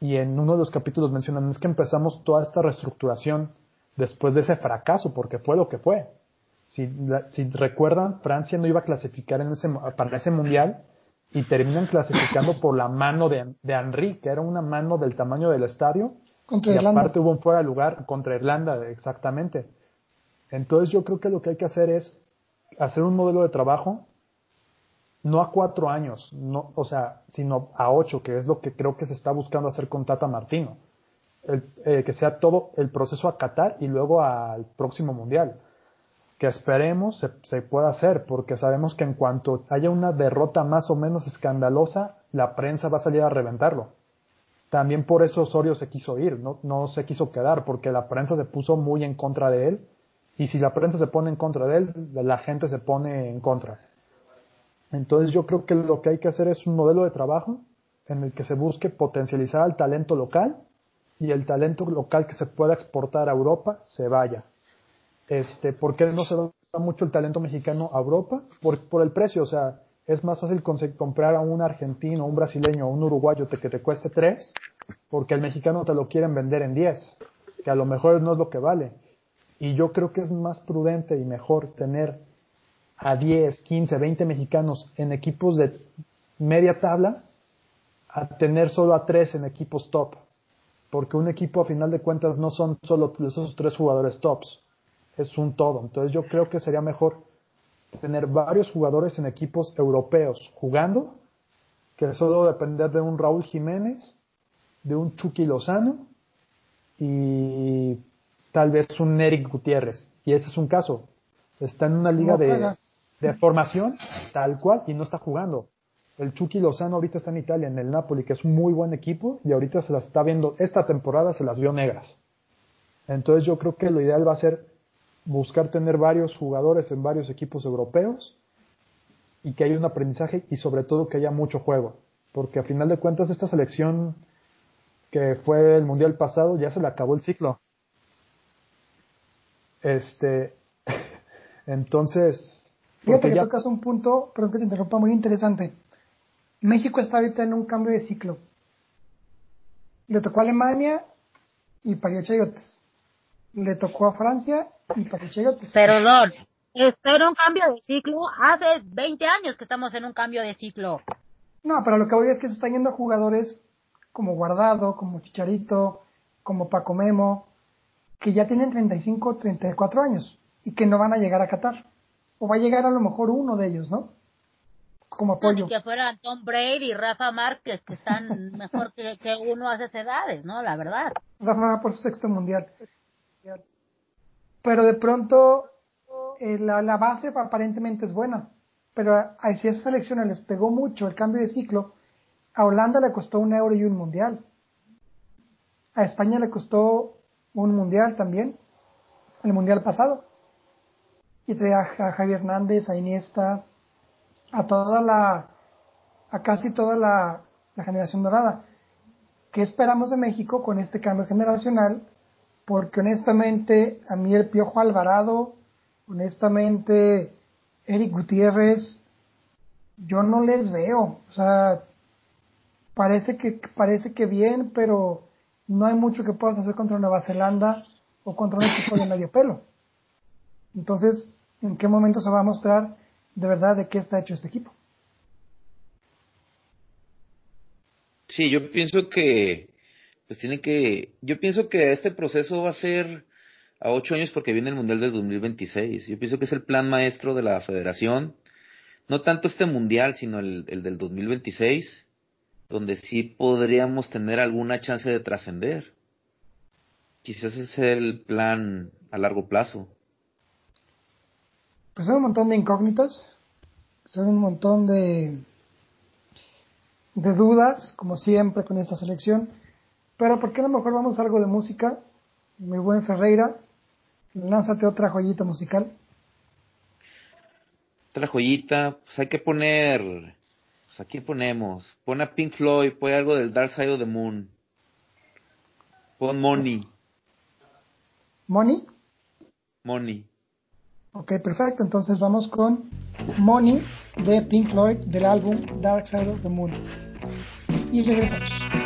Y en uno de los capítulos mencionan es que empezamos toda esta reestructuración después de ese fracaso, porque fue lo que fue. Si, si recuerdan, Francia no iba a clasificar en ese, para ese mundial y terminan clasificando por la mano de, de Henry, que era una mano del tamaño del estadio. Contra y Irlanda. aparte hubo un fuera de lugar contra Irlanda, exactamente. Entonces yo creo que lo que hay que hacer es hacer un modelo de trabajo no a cuatro años, no, o sea, sino a ocho, que es lo que creo que se está buscando hacer con Tata Martino. El, eh, que sea todo el proceso a Qatar y luego al próximo mundial que esperemos se, se, pueda hacer, porque sabemos que en cuanto haya una derrota más o menos escandalosa, la prensa va a salir a reventarlo. También por eso Osorio se quiso ir, no, no se quiso quedar, porque la prensa se puso muy en contra de él, y si la prensa se pone en contra de él, la gente se pone en contra. Entonces yo creo que lo que hay que hacer es un modelo de trabajo en el que se busque potencializar al talento local y el talento local que se pueda exportar a Europa se vaya este, ¿Por qué no se da mucho el talento mexicano a Europa? Por, por el precio, o sea, es más fácil comprar a un argentino, un brasileño, un uruguayo que te cueste tres, porque el mexicano te lo quieren vender en 10, que a lo mejor no es lo que vale. Y yo creo que es más prudente y mejor tener a 10, 15, 20 mexicanos en equipos de media tabla a tener solo a tres en equipos top. Porque un equipo a final de cuentas no son solo esos tres jugadores tops es un todo. Entonces yo creo que sería mejor tener varios jugadores en equipos europeos jugando que solo depender de un Raúl Jiménez, de un Chucky Lozano y tal vez un Eric Gutiérrez. Y ese es un caso. Está en una liga de, de, formación tal cual y no está jugando. El Chucky Lozano ahorita está en Italia, en el Napoli, que es un muy buen equipo y ahorita se las está viendo, esta temporada se las vio negras. Entonces yo creo que lo ideal va a ser buscar tener varios jugadores en varios equipos europeos y que haya un aprendizaje y sobre todo que haya mucho juego. Porque a final de cuentas esta selección que fue el mundial pasado ya se le acabó el ciclo. Este, *laughs* entonces. Fíjate que ya... tocas un punto, perdón que te interrumpa, muy interesante. México está ahorita en un cambio de ciclo. Le tocó a Alemania y parió Chayotes. Le tocó a Francia Perdón, esto era un cambio de ciclo. Hace 20 años que estamos en un cambio de ciclo. No, pero lo que voy es que se están yendo jugadores como Guardado, como Chicharito, como Paco Memo, que ya tienen 35, 34 años y que no van a llegar a Qatar. O va a llegar a lo mejor uno de ellos, ¿no? Como apoyo. que fueran Tom Brady y Rafa Márquez, que están *laughs* mejor que, que uno a esas edades, ¿no? La verdad. Rafa por su sexto mundial pero de pronto eh, la, la, base aparentemente es buena. Pero a, a esas selecciones les pegó mucho el cambio de ciclo. A Holanda le costó un euro y un mundial. A España le costó un mundial también, el mundial pasado. Y te a, a Javier Hernández, a Iniesta, a toda la, a casi toda la, la generación dorada. ¿Qué esperamos de México con este cambio generacional porque honestamente a mí el Piojo Alvarado, honestamente Eric Gutiérrez, yo no les veo, o sea, parece que parece que bien, pero no hay mucho que puedas hacer contra Nueva Zelanda o contra un equipo de medio pelo. Entonces, ¿en qué momento se va a mostrar de verdad de qué está hecho este equipo? Sí, yo pienso que, pues tiene que, yo pienso que este proceso va a ser a ocho años porque viene el Mundial del 2026. Yo pienso que es el plan maestro de la federación. No tanto este Mundial, sino el, el del 2026, donde sí podríamos tener alguna chance de trascender. Quizás ese es el plan a largo plazo. Pues hay un montón de incógnitas, son un montón de, de dudas, como siempre con esta selección. Pero ¿por qué no mejor vamos a algo de música? Mi buen Ferreira, lánzate otra joyita musical. Otra joyita, pues hay que poner, pues aquí ponemos, pon a Pink Floyd, pon algo del Dark Side of the Moon. Pon Money. ¿Money? Money. Ok, perfecto. Entonces vamos con Money de Pink Floyd del álbum Dark Side of the Moon. Y regresamos.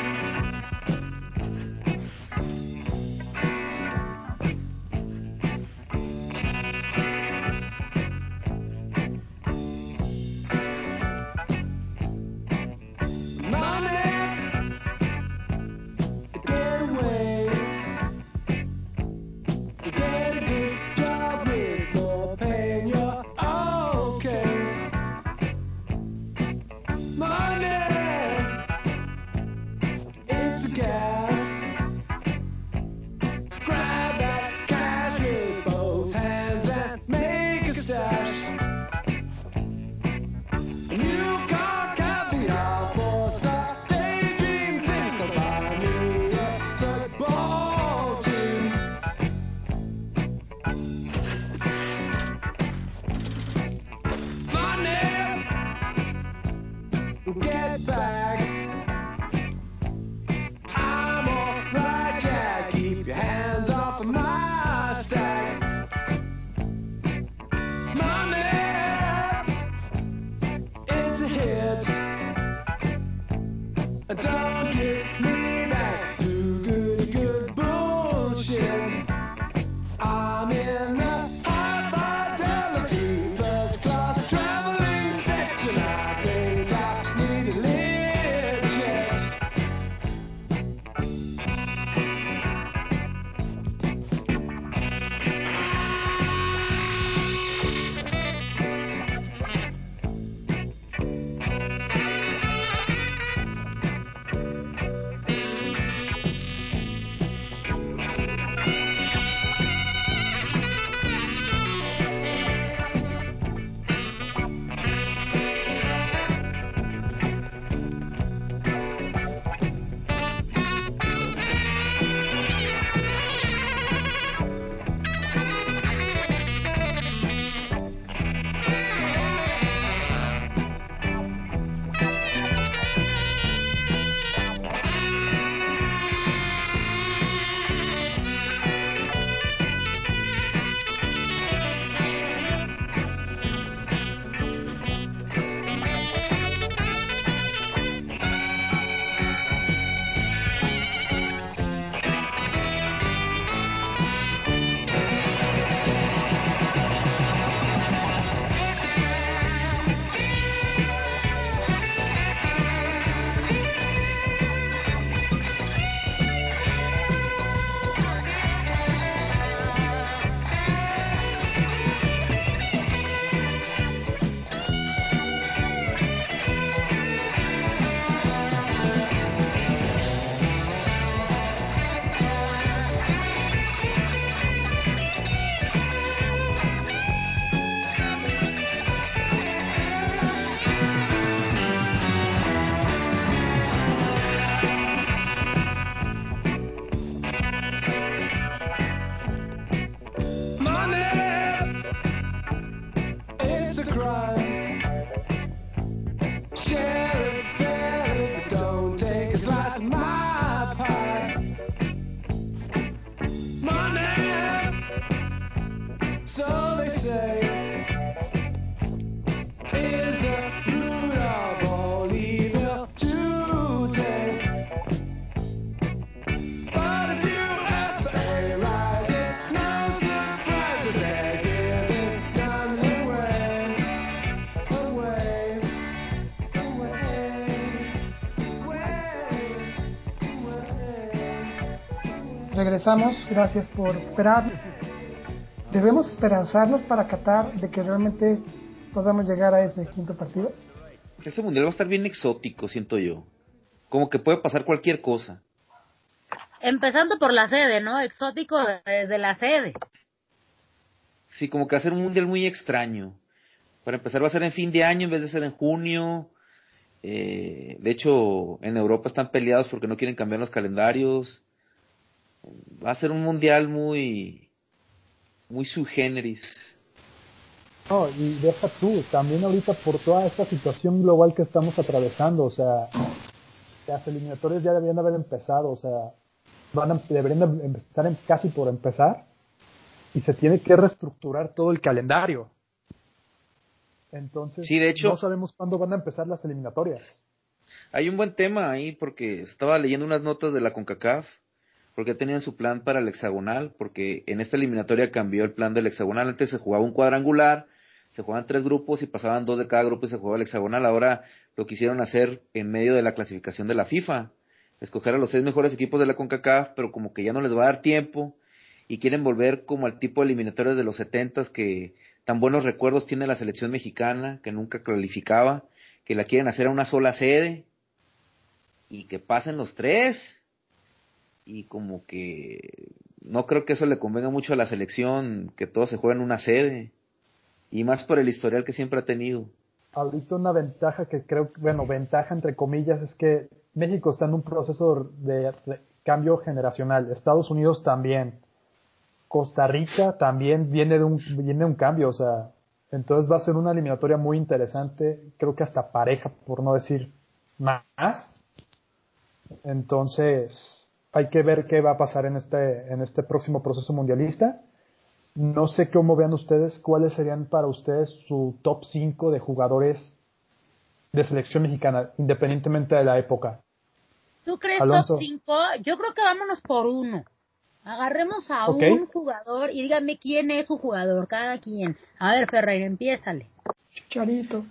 Regresamos. Gracias por esperar. Debemos esperanzarnos para Qatar de que realmente podamos llegar a ese quinto partido. Ese mundial va a estar bien exótico, siento yo. Como que puede pasar cualquier cosa. Empezando por la sede, ¿no? Exótico desde la sede. Sí, como que va a ser un mundial muy extraño. Para empezar va a ser en fin de año en vez de ser en junio. Eh, de hecho, en Europa están peleados porque no quieren cambiar los calendarios. Va a ser un mundial muy, muy sui generis. No, y deja tú, también ahorita por toda esta situación global que estamos atravesando, o sea, las eliminatorias ya deberían haber empezado, o sea, van a, deberían estar casi por empezar y se tiene que reestructurar todo el calendario. Entonces, sí, de hecho, no sabemos cuándo van a empezar las eliminatorias. Hay un buen tema ahí porque estaba leyendo unas notas de la CONCACAF porque tenían su plan para el hexagonal, porque en esta eliminatoria cambió el plan del hexagonal. Antes se jugaba un cuadrangular, se jugaban tres grupos y pasaban dos de cada grupo y se jugaba el hexagonal. Ahora lo quisieron hacer en medio de la clasificación de la FIFA, escoger a los seis mejores equipos de la CONCACAF, pero como que ya no les va a dar tiempo y quieren volver como al tipo de eliminatorias de los setentas que tan buenos recuerdos tiene la selección mexicana, que nunca calificaba, que la quieren hacer a una sola sede y que pasen los tres y como que no creo que eso le convenga mucho a la selección que todo se juega en una sede y más por el historial que siempre ha tenido. Ahorita una ventaja que creo, bueno, ventaja entre comillas es que México está en un proceso de, cambio generacional, Estados Unidos también, Costa Rica también viene de un viene de un cambio, o sea, entonces va a ser una eliminatoria muy interesante, creo que hasta pareja, por no decir más. Entonces, hay que ver qué va a pasar en este, en este próximo proceso mundialista. No sé cómo vean ustedes, cuáles serían para ustedes su top 5 de jugadores de selección mexicana, independientemente de la época. ¿Tú crees top 5? Yo creo que vámonos por uno. Agarremos a un jugador y díganme quién es su jugador, cada quien. A ver, Ferreira, empiézale. Charito.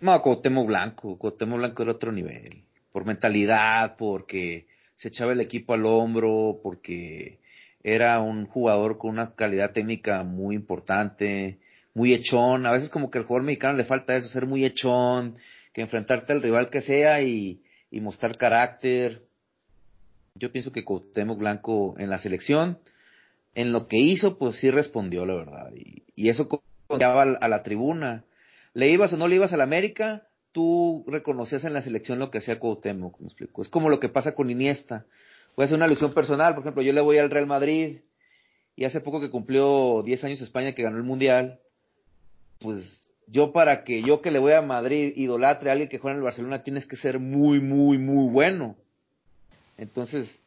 No, Cuauhtémoc Blanco. Cuauhtémoc Blanco era otro nivel. Por mentalidad, porque se echaba el equipo al hombro porque era un jugador con una calidad técnica muy importante, muy echón. A veces como que al jugador mexicano le falta eso, ser muy echón, que enfrentarte al rival que sea y, mostrar carácter. Yo pienso que Cuauhtémoc Blanco en la selección, en lo que hizo, pues sí respondió, la verdad. Y, y eso conlleva a la tribuna. ¿Le ibas o no le ibas a la América? Tú reconocías en la selección lo que hacía Cuauhtémoc, me explico. Es como lo que pasa con Iniesta. Puede ser una alusión personal, por ejemplo, yo le voy al Real Madrid y hace poco que cumplió 10 años España que ganó el Mundial, pues yo para que yo que le voy a Madrid idolatre a alguien que juega en el Barcelona tienes que ser muy, muy, muy bueno. Entonces,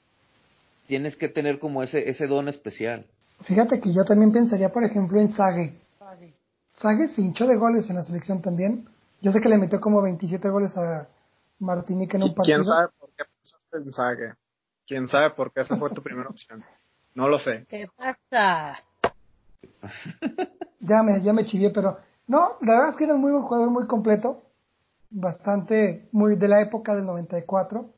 tienes que tener como ese, ese don especial. Fíjate que yo también pensaría, por ejemplo, en Sague. Sague se hinchó de goles en la selección también. Yo sé que le metió como 27 goles a Martinique en un partido. ¿Quién sabe por qué pensaste en Sague? ¿Quién sabe por qué esa fue tu primera opción? No lo sé. ¿Qué pasa? *laughs* ya me, ya me chivié, pero no, la verdad es que era un muy buen jugador, muy completo, bastante, muy de la época del 94.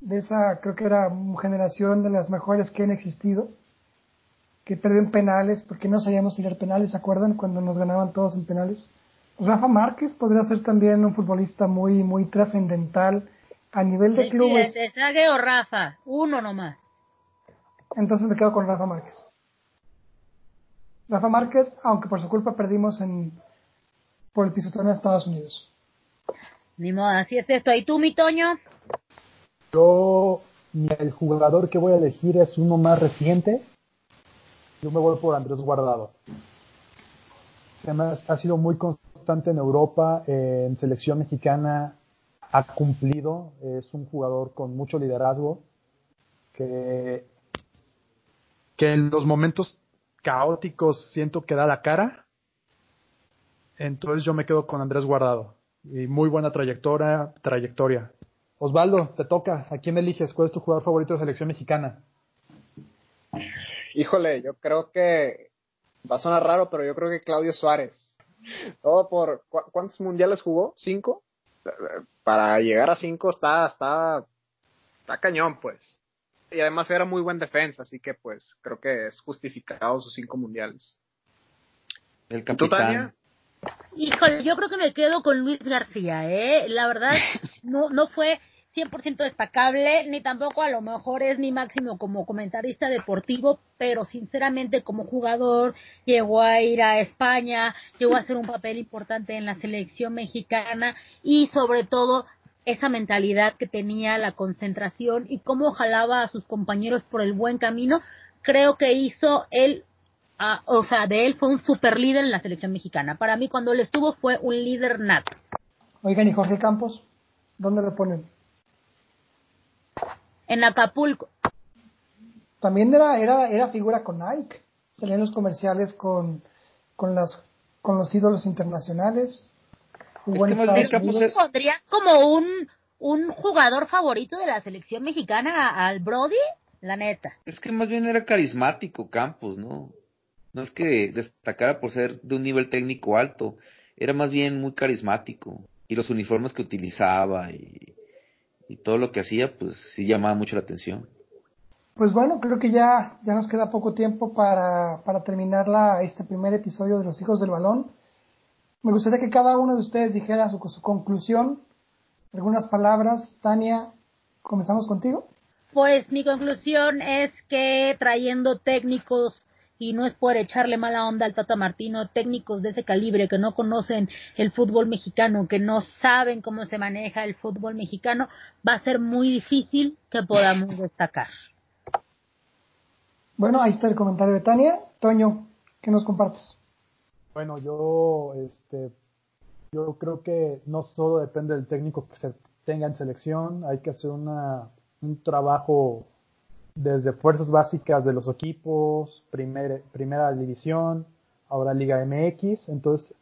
De esa, creo que era generación de las mejores que han existido, que perdió en penales, porque no sabíamos tirar penales, ¿se acuerdan? Cuando nos ganaban todos en penales. Rafa Márquez podría ser también un futbolista muy, muy trascendental a nivel de clubes. ¿Te Sague o Rafa? Uno nomás. Entonces me quedo con Rafa Márquez. Rafa Márquez, aunque por su culpa perdimos en por el pisotón en Estados Unidos. Ni modo, así es esto. ¿Y tú, mi Toño? Yo, el jugador que voy a elegir es uno más reciente. Yo me voy por Andrés Guardado. Se ha sido muy en Europa, eh, en selección mexicana ha cumplido, es un jugador con mucho liderazgo, que, que en los momentos caóticos siento que da la cara. Entonces yo me quedo con Andrés Guardado. Y muy buena trayectoria, trayectoria. Osvaldo, te toca. ¿A quién eliges? ¿Cuál es tu jugador favorito de selección mexicana? Híjole, yo creo que va a sonar raro, pero yo creo que Claudio Suárez. Todo *laughs* por. ¿Cuántos mundiales jugó? ¿Cinco? Para llegar a cinco está, está, está cañón, pues. y además era muy buen defensa, así que pues creo que es justificado sus cinco mundiales. El capitán. Híjole, yo creo que me quedo con Luis García, ¿eh? La verdad, *laughs* no, no fue 100% destacable, ni tampoco a lo mejor es mi máximo como comentarista deportivo, pero sinceramente como jugador llegó a ir a España, llegó a hacer un papel importante en la selección mexicana y sobre todo esa mentalidad que tenía, la concentración y cómo jalaba a sus compañeros por el buen camino, creo que hizo él, ah, o sea, de él fue un super líder en la selección mexicana. Para mí cuando él estuvo fue un líder nato. Oigan, ¿y Jorge Campos? ¿Dónde lo ponen? En Acapulco. También era, era, era figura con Nike. Salían los comerciales con, con, las, con los ídolos internacionales. Jugó es que como un, un jugador favorito de la selección mexicana al Brody? La neta. Es que más bien era carismático Campos, ¿no? No es que destacara por ser de un nivel técnico alto, era más bien muy carismático. Y los uniformes que utilizaba y, y todo lo que hacía, pues sí llamaba mucho la atención. Pues bueno, creo que ya, ya nos queda poco tiempo para, para terminar la, este primer episodio de Los Hijos del Balón. Me gustaría que cada uno de ustedes dijera su, conclusión, algunas palabras. Tania, comenzamos contigo. Pues mi conclusión es que trayendo técnicos y no es por echarle mala onda al Tata Martino, técnicos de ese calibre que no conocen el fútbol mexicano, que no saben cómo se maneja el fútbol mexicano, va a ser muy difícil que podamos *laughs* destacar. Bueno, ahí está el comentario de Tania. Toño, ¿qué nos compartes? Bueno, yo, este, yo creo que no solo depende del técnico que se tenga en selección, hay que hacer una, un trabajo desde fuerzas básicas de los equipos, primer, primera división, ahora Liga MX, entonces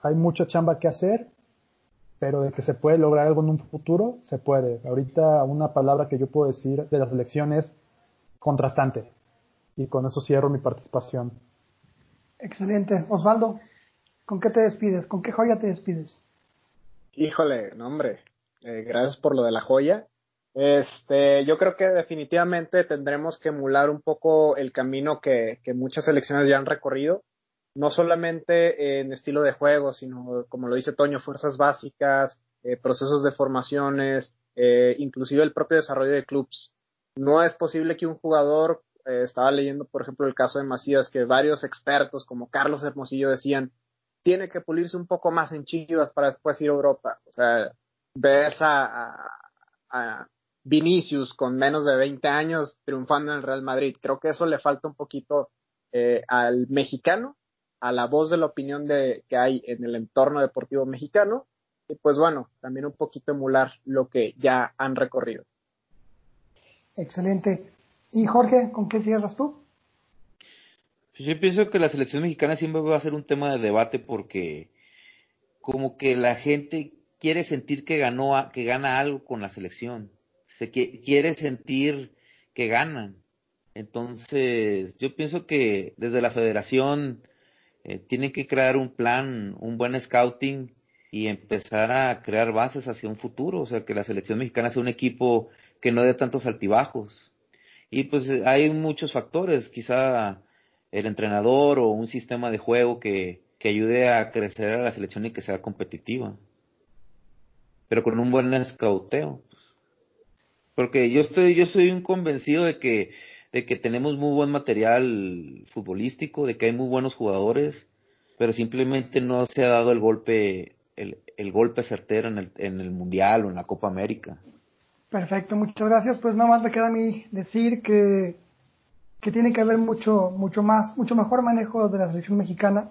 hay mucha chamba que hacer, pero de que se puede lograr algo en un futuro, se puede. Ahorita una palabra que yo puedo decir de la selección es contrastante, y con eso cierro mi participación. Excelente. Osvaldo, ¿con qué te despides? ¿Con qué joya te despides? Híjole, no hombre, eh, gracias por lo de la joya. Este, yo creo que definitivamente tendremos que emular un poco el camino que, muchas selecciones ya han recorrido, no solamente en estilo de juego, sino, como lo dice Toño, fuerzas básicas, eh, procesos de formaciones, eh, inclusive el propio desarrollo de clubs. No es posible que un jugador eh, estaba leyendo, por ejemplo, el caso de Macías, que varios expertos como Carlos Hermosillo decían, tiene que pulirse un poco más en Chivas para después ir a Europa. O sea, ves a, Vinicius con menos de 20 años triunfando en el Real Madrid. Creo que eso le falta un poquito eh, al mexicano, a la voz de la opinión de, que hay en el entorno deportivo mexicano. Y pues bueno, también un poquito emular lo que ya han recorrido. Excelente. Y Jorge, ¿con qué cierras tú? Yo pienso que la selección mexicana siempre va a ser un tema de debate porque como que la gente quiere sentir que ganó que gana algo con la selección, se quiere sentir que ganan. Entonces, yo pienso que desde la federación eh, tienen que crear un plan, un buen scouting y empezar a crear bases hacia un futuro, o sea, que la selección mexicana sea un equipo que no dé tantos altibajos. Y pues hay muchos factores, quizá el entrenador o un sistema de juego que, que ayude a crecer a la selección y que sea competitiva. Pero con un buen escauteo. Porque yo estoy, yo soy un convencido de que, de que tenemos muy buen material futbolístico, de que hay muy buenos jugadores, pero simplemente no se ha dado el golpe, el, el golpe certero en el, en el Mundial o en la Copa América. Perfecto, muchas gracias. Pues nada más me queda a mí decir que, que tiene que haber mucho, mucho más, mucho mejor manejo de la selección mexicana.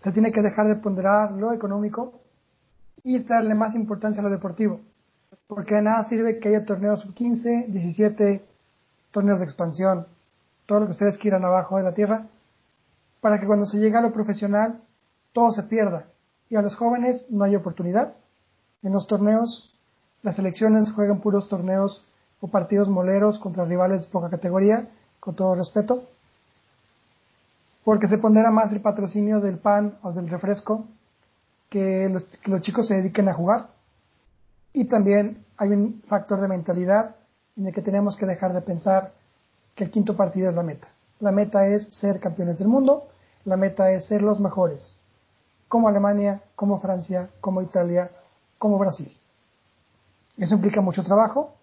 Se tiene que dejar de ponderar lo económico y darle más importancia a lo deportivo. Porque de nada sirve que haya torneos sub 15, 17, torneos de expansión, todo lo que ustedes quieran abajo de la tierra, para que cuando se llegue a lo profesional todo se pierda y a los jóvenes no hay oportunidad. En los torneos las selecciones juegan puros torneos o partidos moleros contra rivales de poca categoría, con todo respeto, porque se pondera más el patrocinio del pan o del refresco que los, que los chicos se dediquen a jugar. Y también hay un factor de mentalidad en el que tenemos que dejar de pensar que el quinto partido es la meta. La meta es ser campeones del mundo, la meta es ser los mejores, como Alemania, como Francia, como Italia, como Brasil. Eso implica mucho trabajo,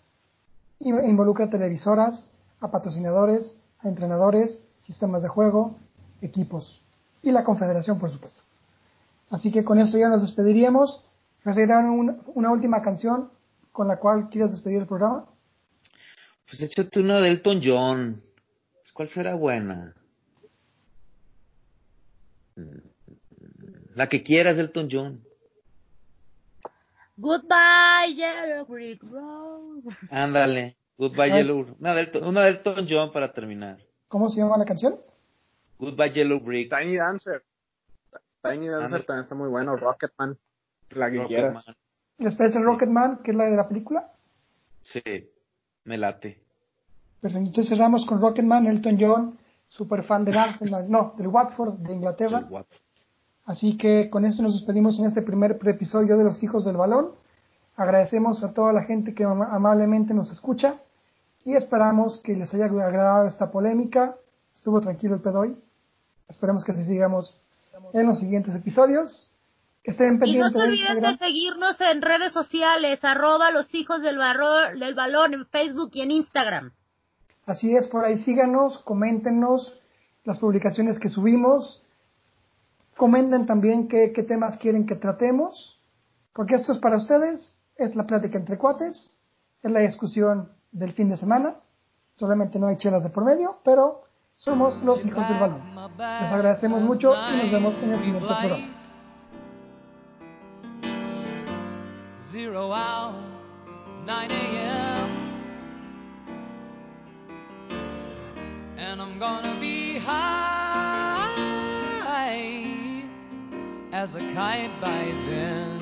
involucra televisoras, a patrocinadores, a entrenadores, sistemas de juego, equipos y la confederación, por supuesto. Así que con esto ya nos despediríamos. Ferreira, una, una última canción con la cual quieras despedir el programa. Pues échate una de Elton John. ¿Cuál será buena? La que quieras, Elton John. Goodbye, Yellow Brick Road. Ándale. Goodbye Yellow. Una de, Elton, una de Elton John para terminar. ¿Cómo se llama la canción? Goodbye Yellow Brick. Tiny Dancer. Tiny Dancer también está muy bueno. Rocketman. La que quieras. ¿Les parece Rocketman, que es la de la película? Sí, me late. Perfecto, entonces cerramos con Rocketman, Elton John, super fan del Arsenal, no, del Watford de Inglaterra. Así que con esto nos despedimos en este primer episodio de Los Hijos del Balón. Agradecemos a toda la gente que amablemente nos escucha y esperamos que les haya agradado esta polémica. Estuvo tranquilo el pedo hoy. Esperemos que así sigamos en los siguientes episodios. Estén pendientes y no se olviden de, seguirnos en redes sociales, arroba los hijos del, del balón en Facebook y en Instagram. Así es, por ahí síganos, coméntenos las publicaciones que subimos, comenten también qué, qué temas quieren que tratemos, porque esto es para ustedes, es la plática entre cuates, es la discusión del fin de semana, solamente no hay chelas de por medio, pero somos los hijos del balón. Les agradecemos mucho y nos vemos en el siguiente programa. Zero hour, 9 a.m. And I'm gonna be high as a kite by then.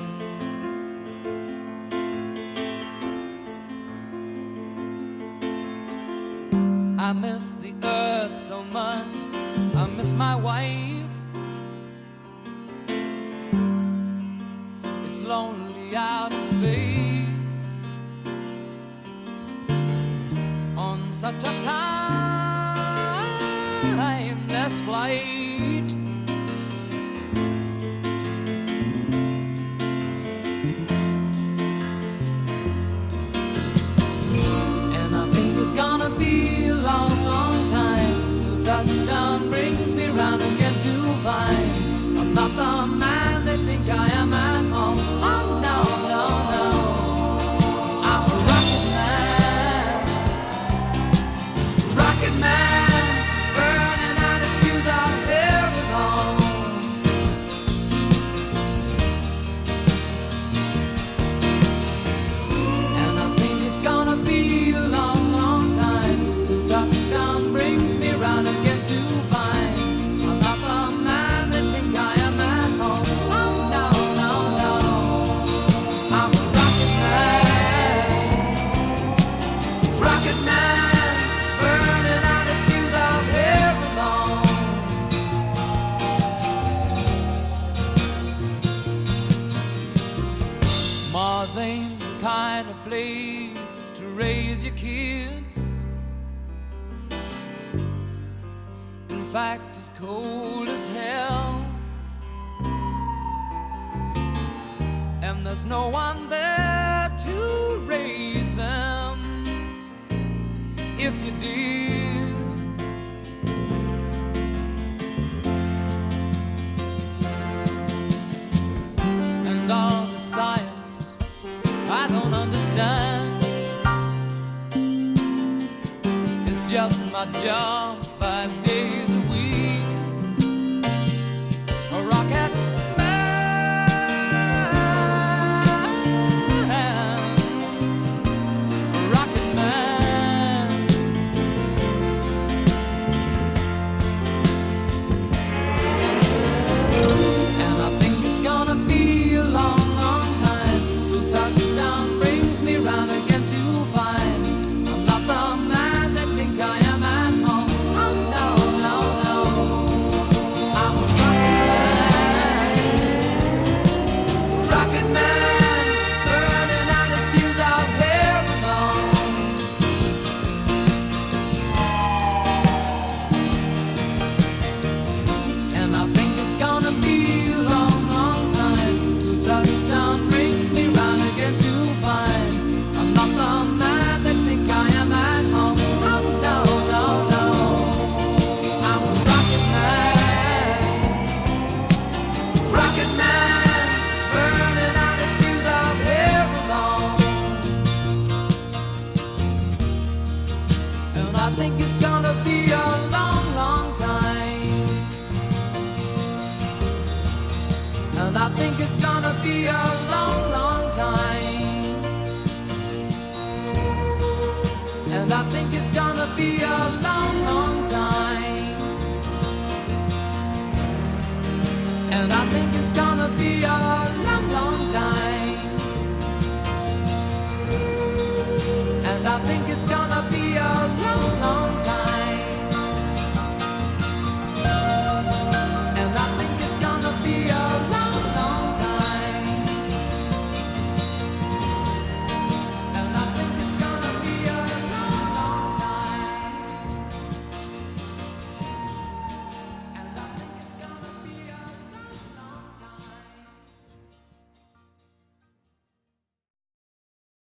My job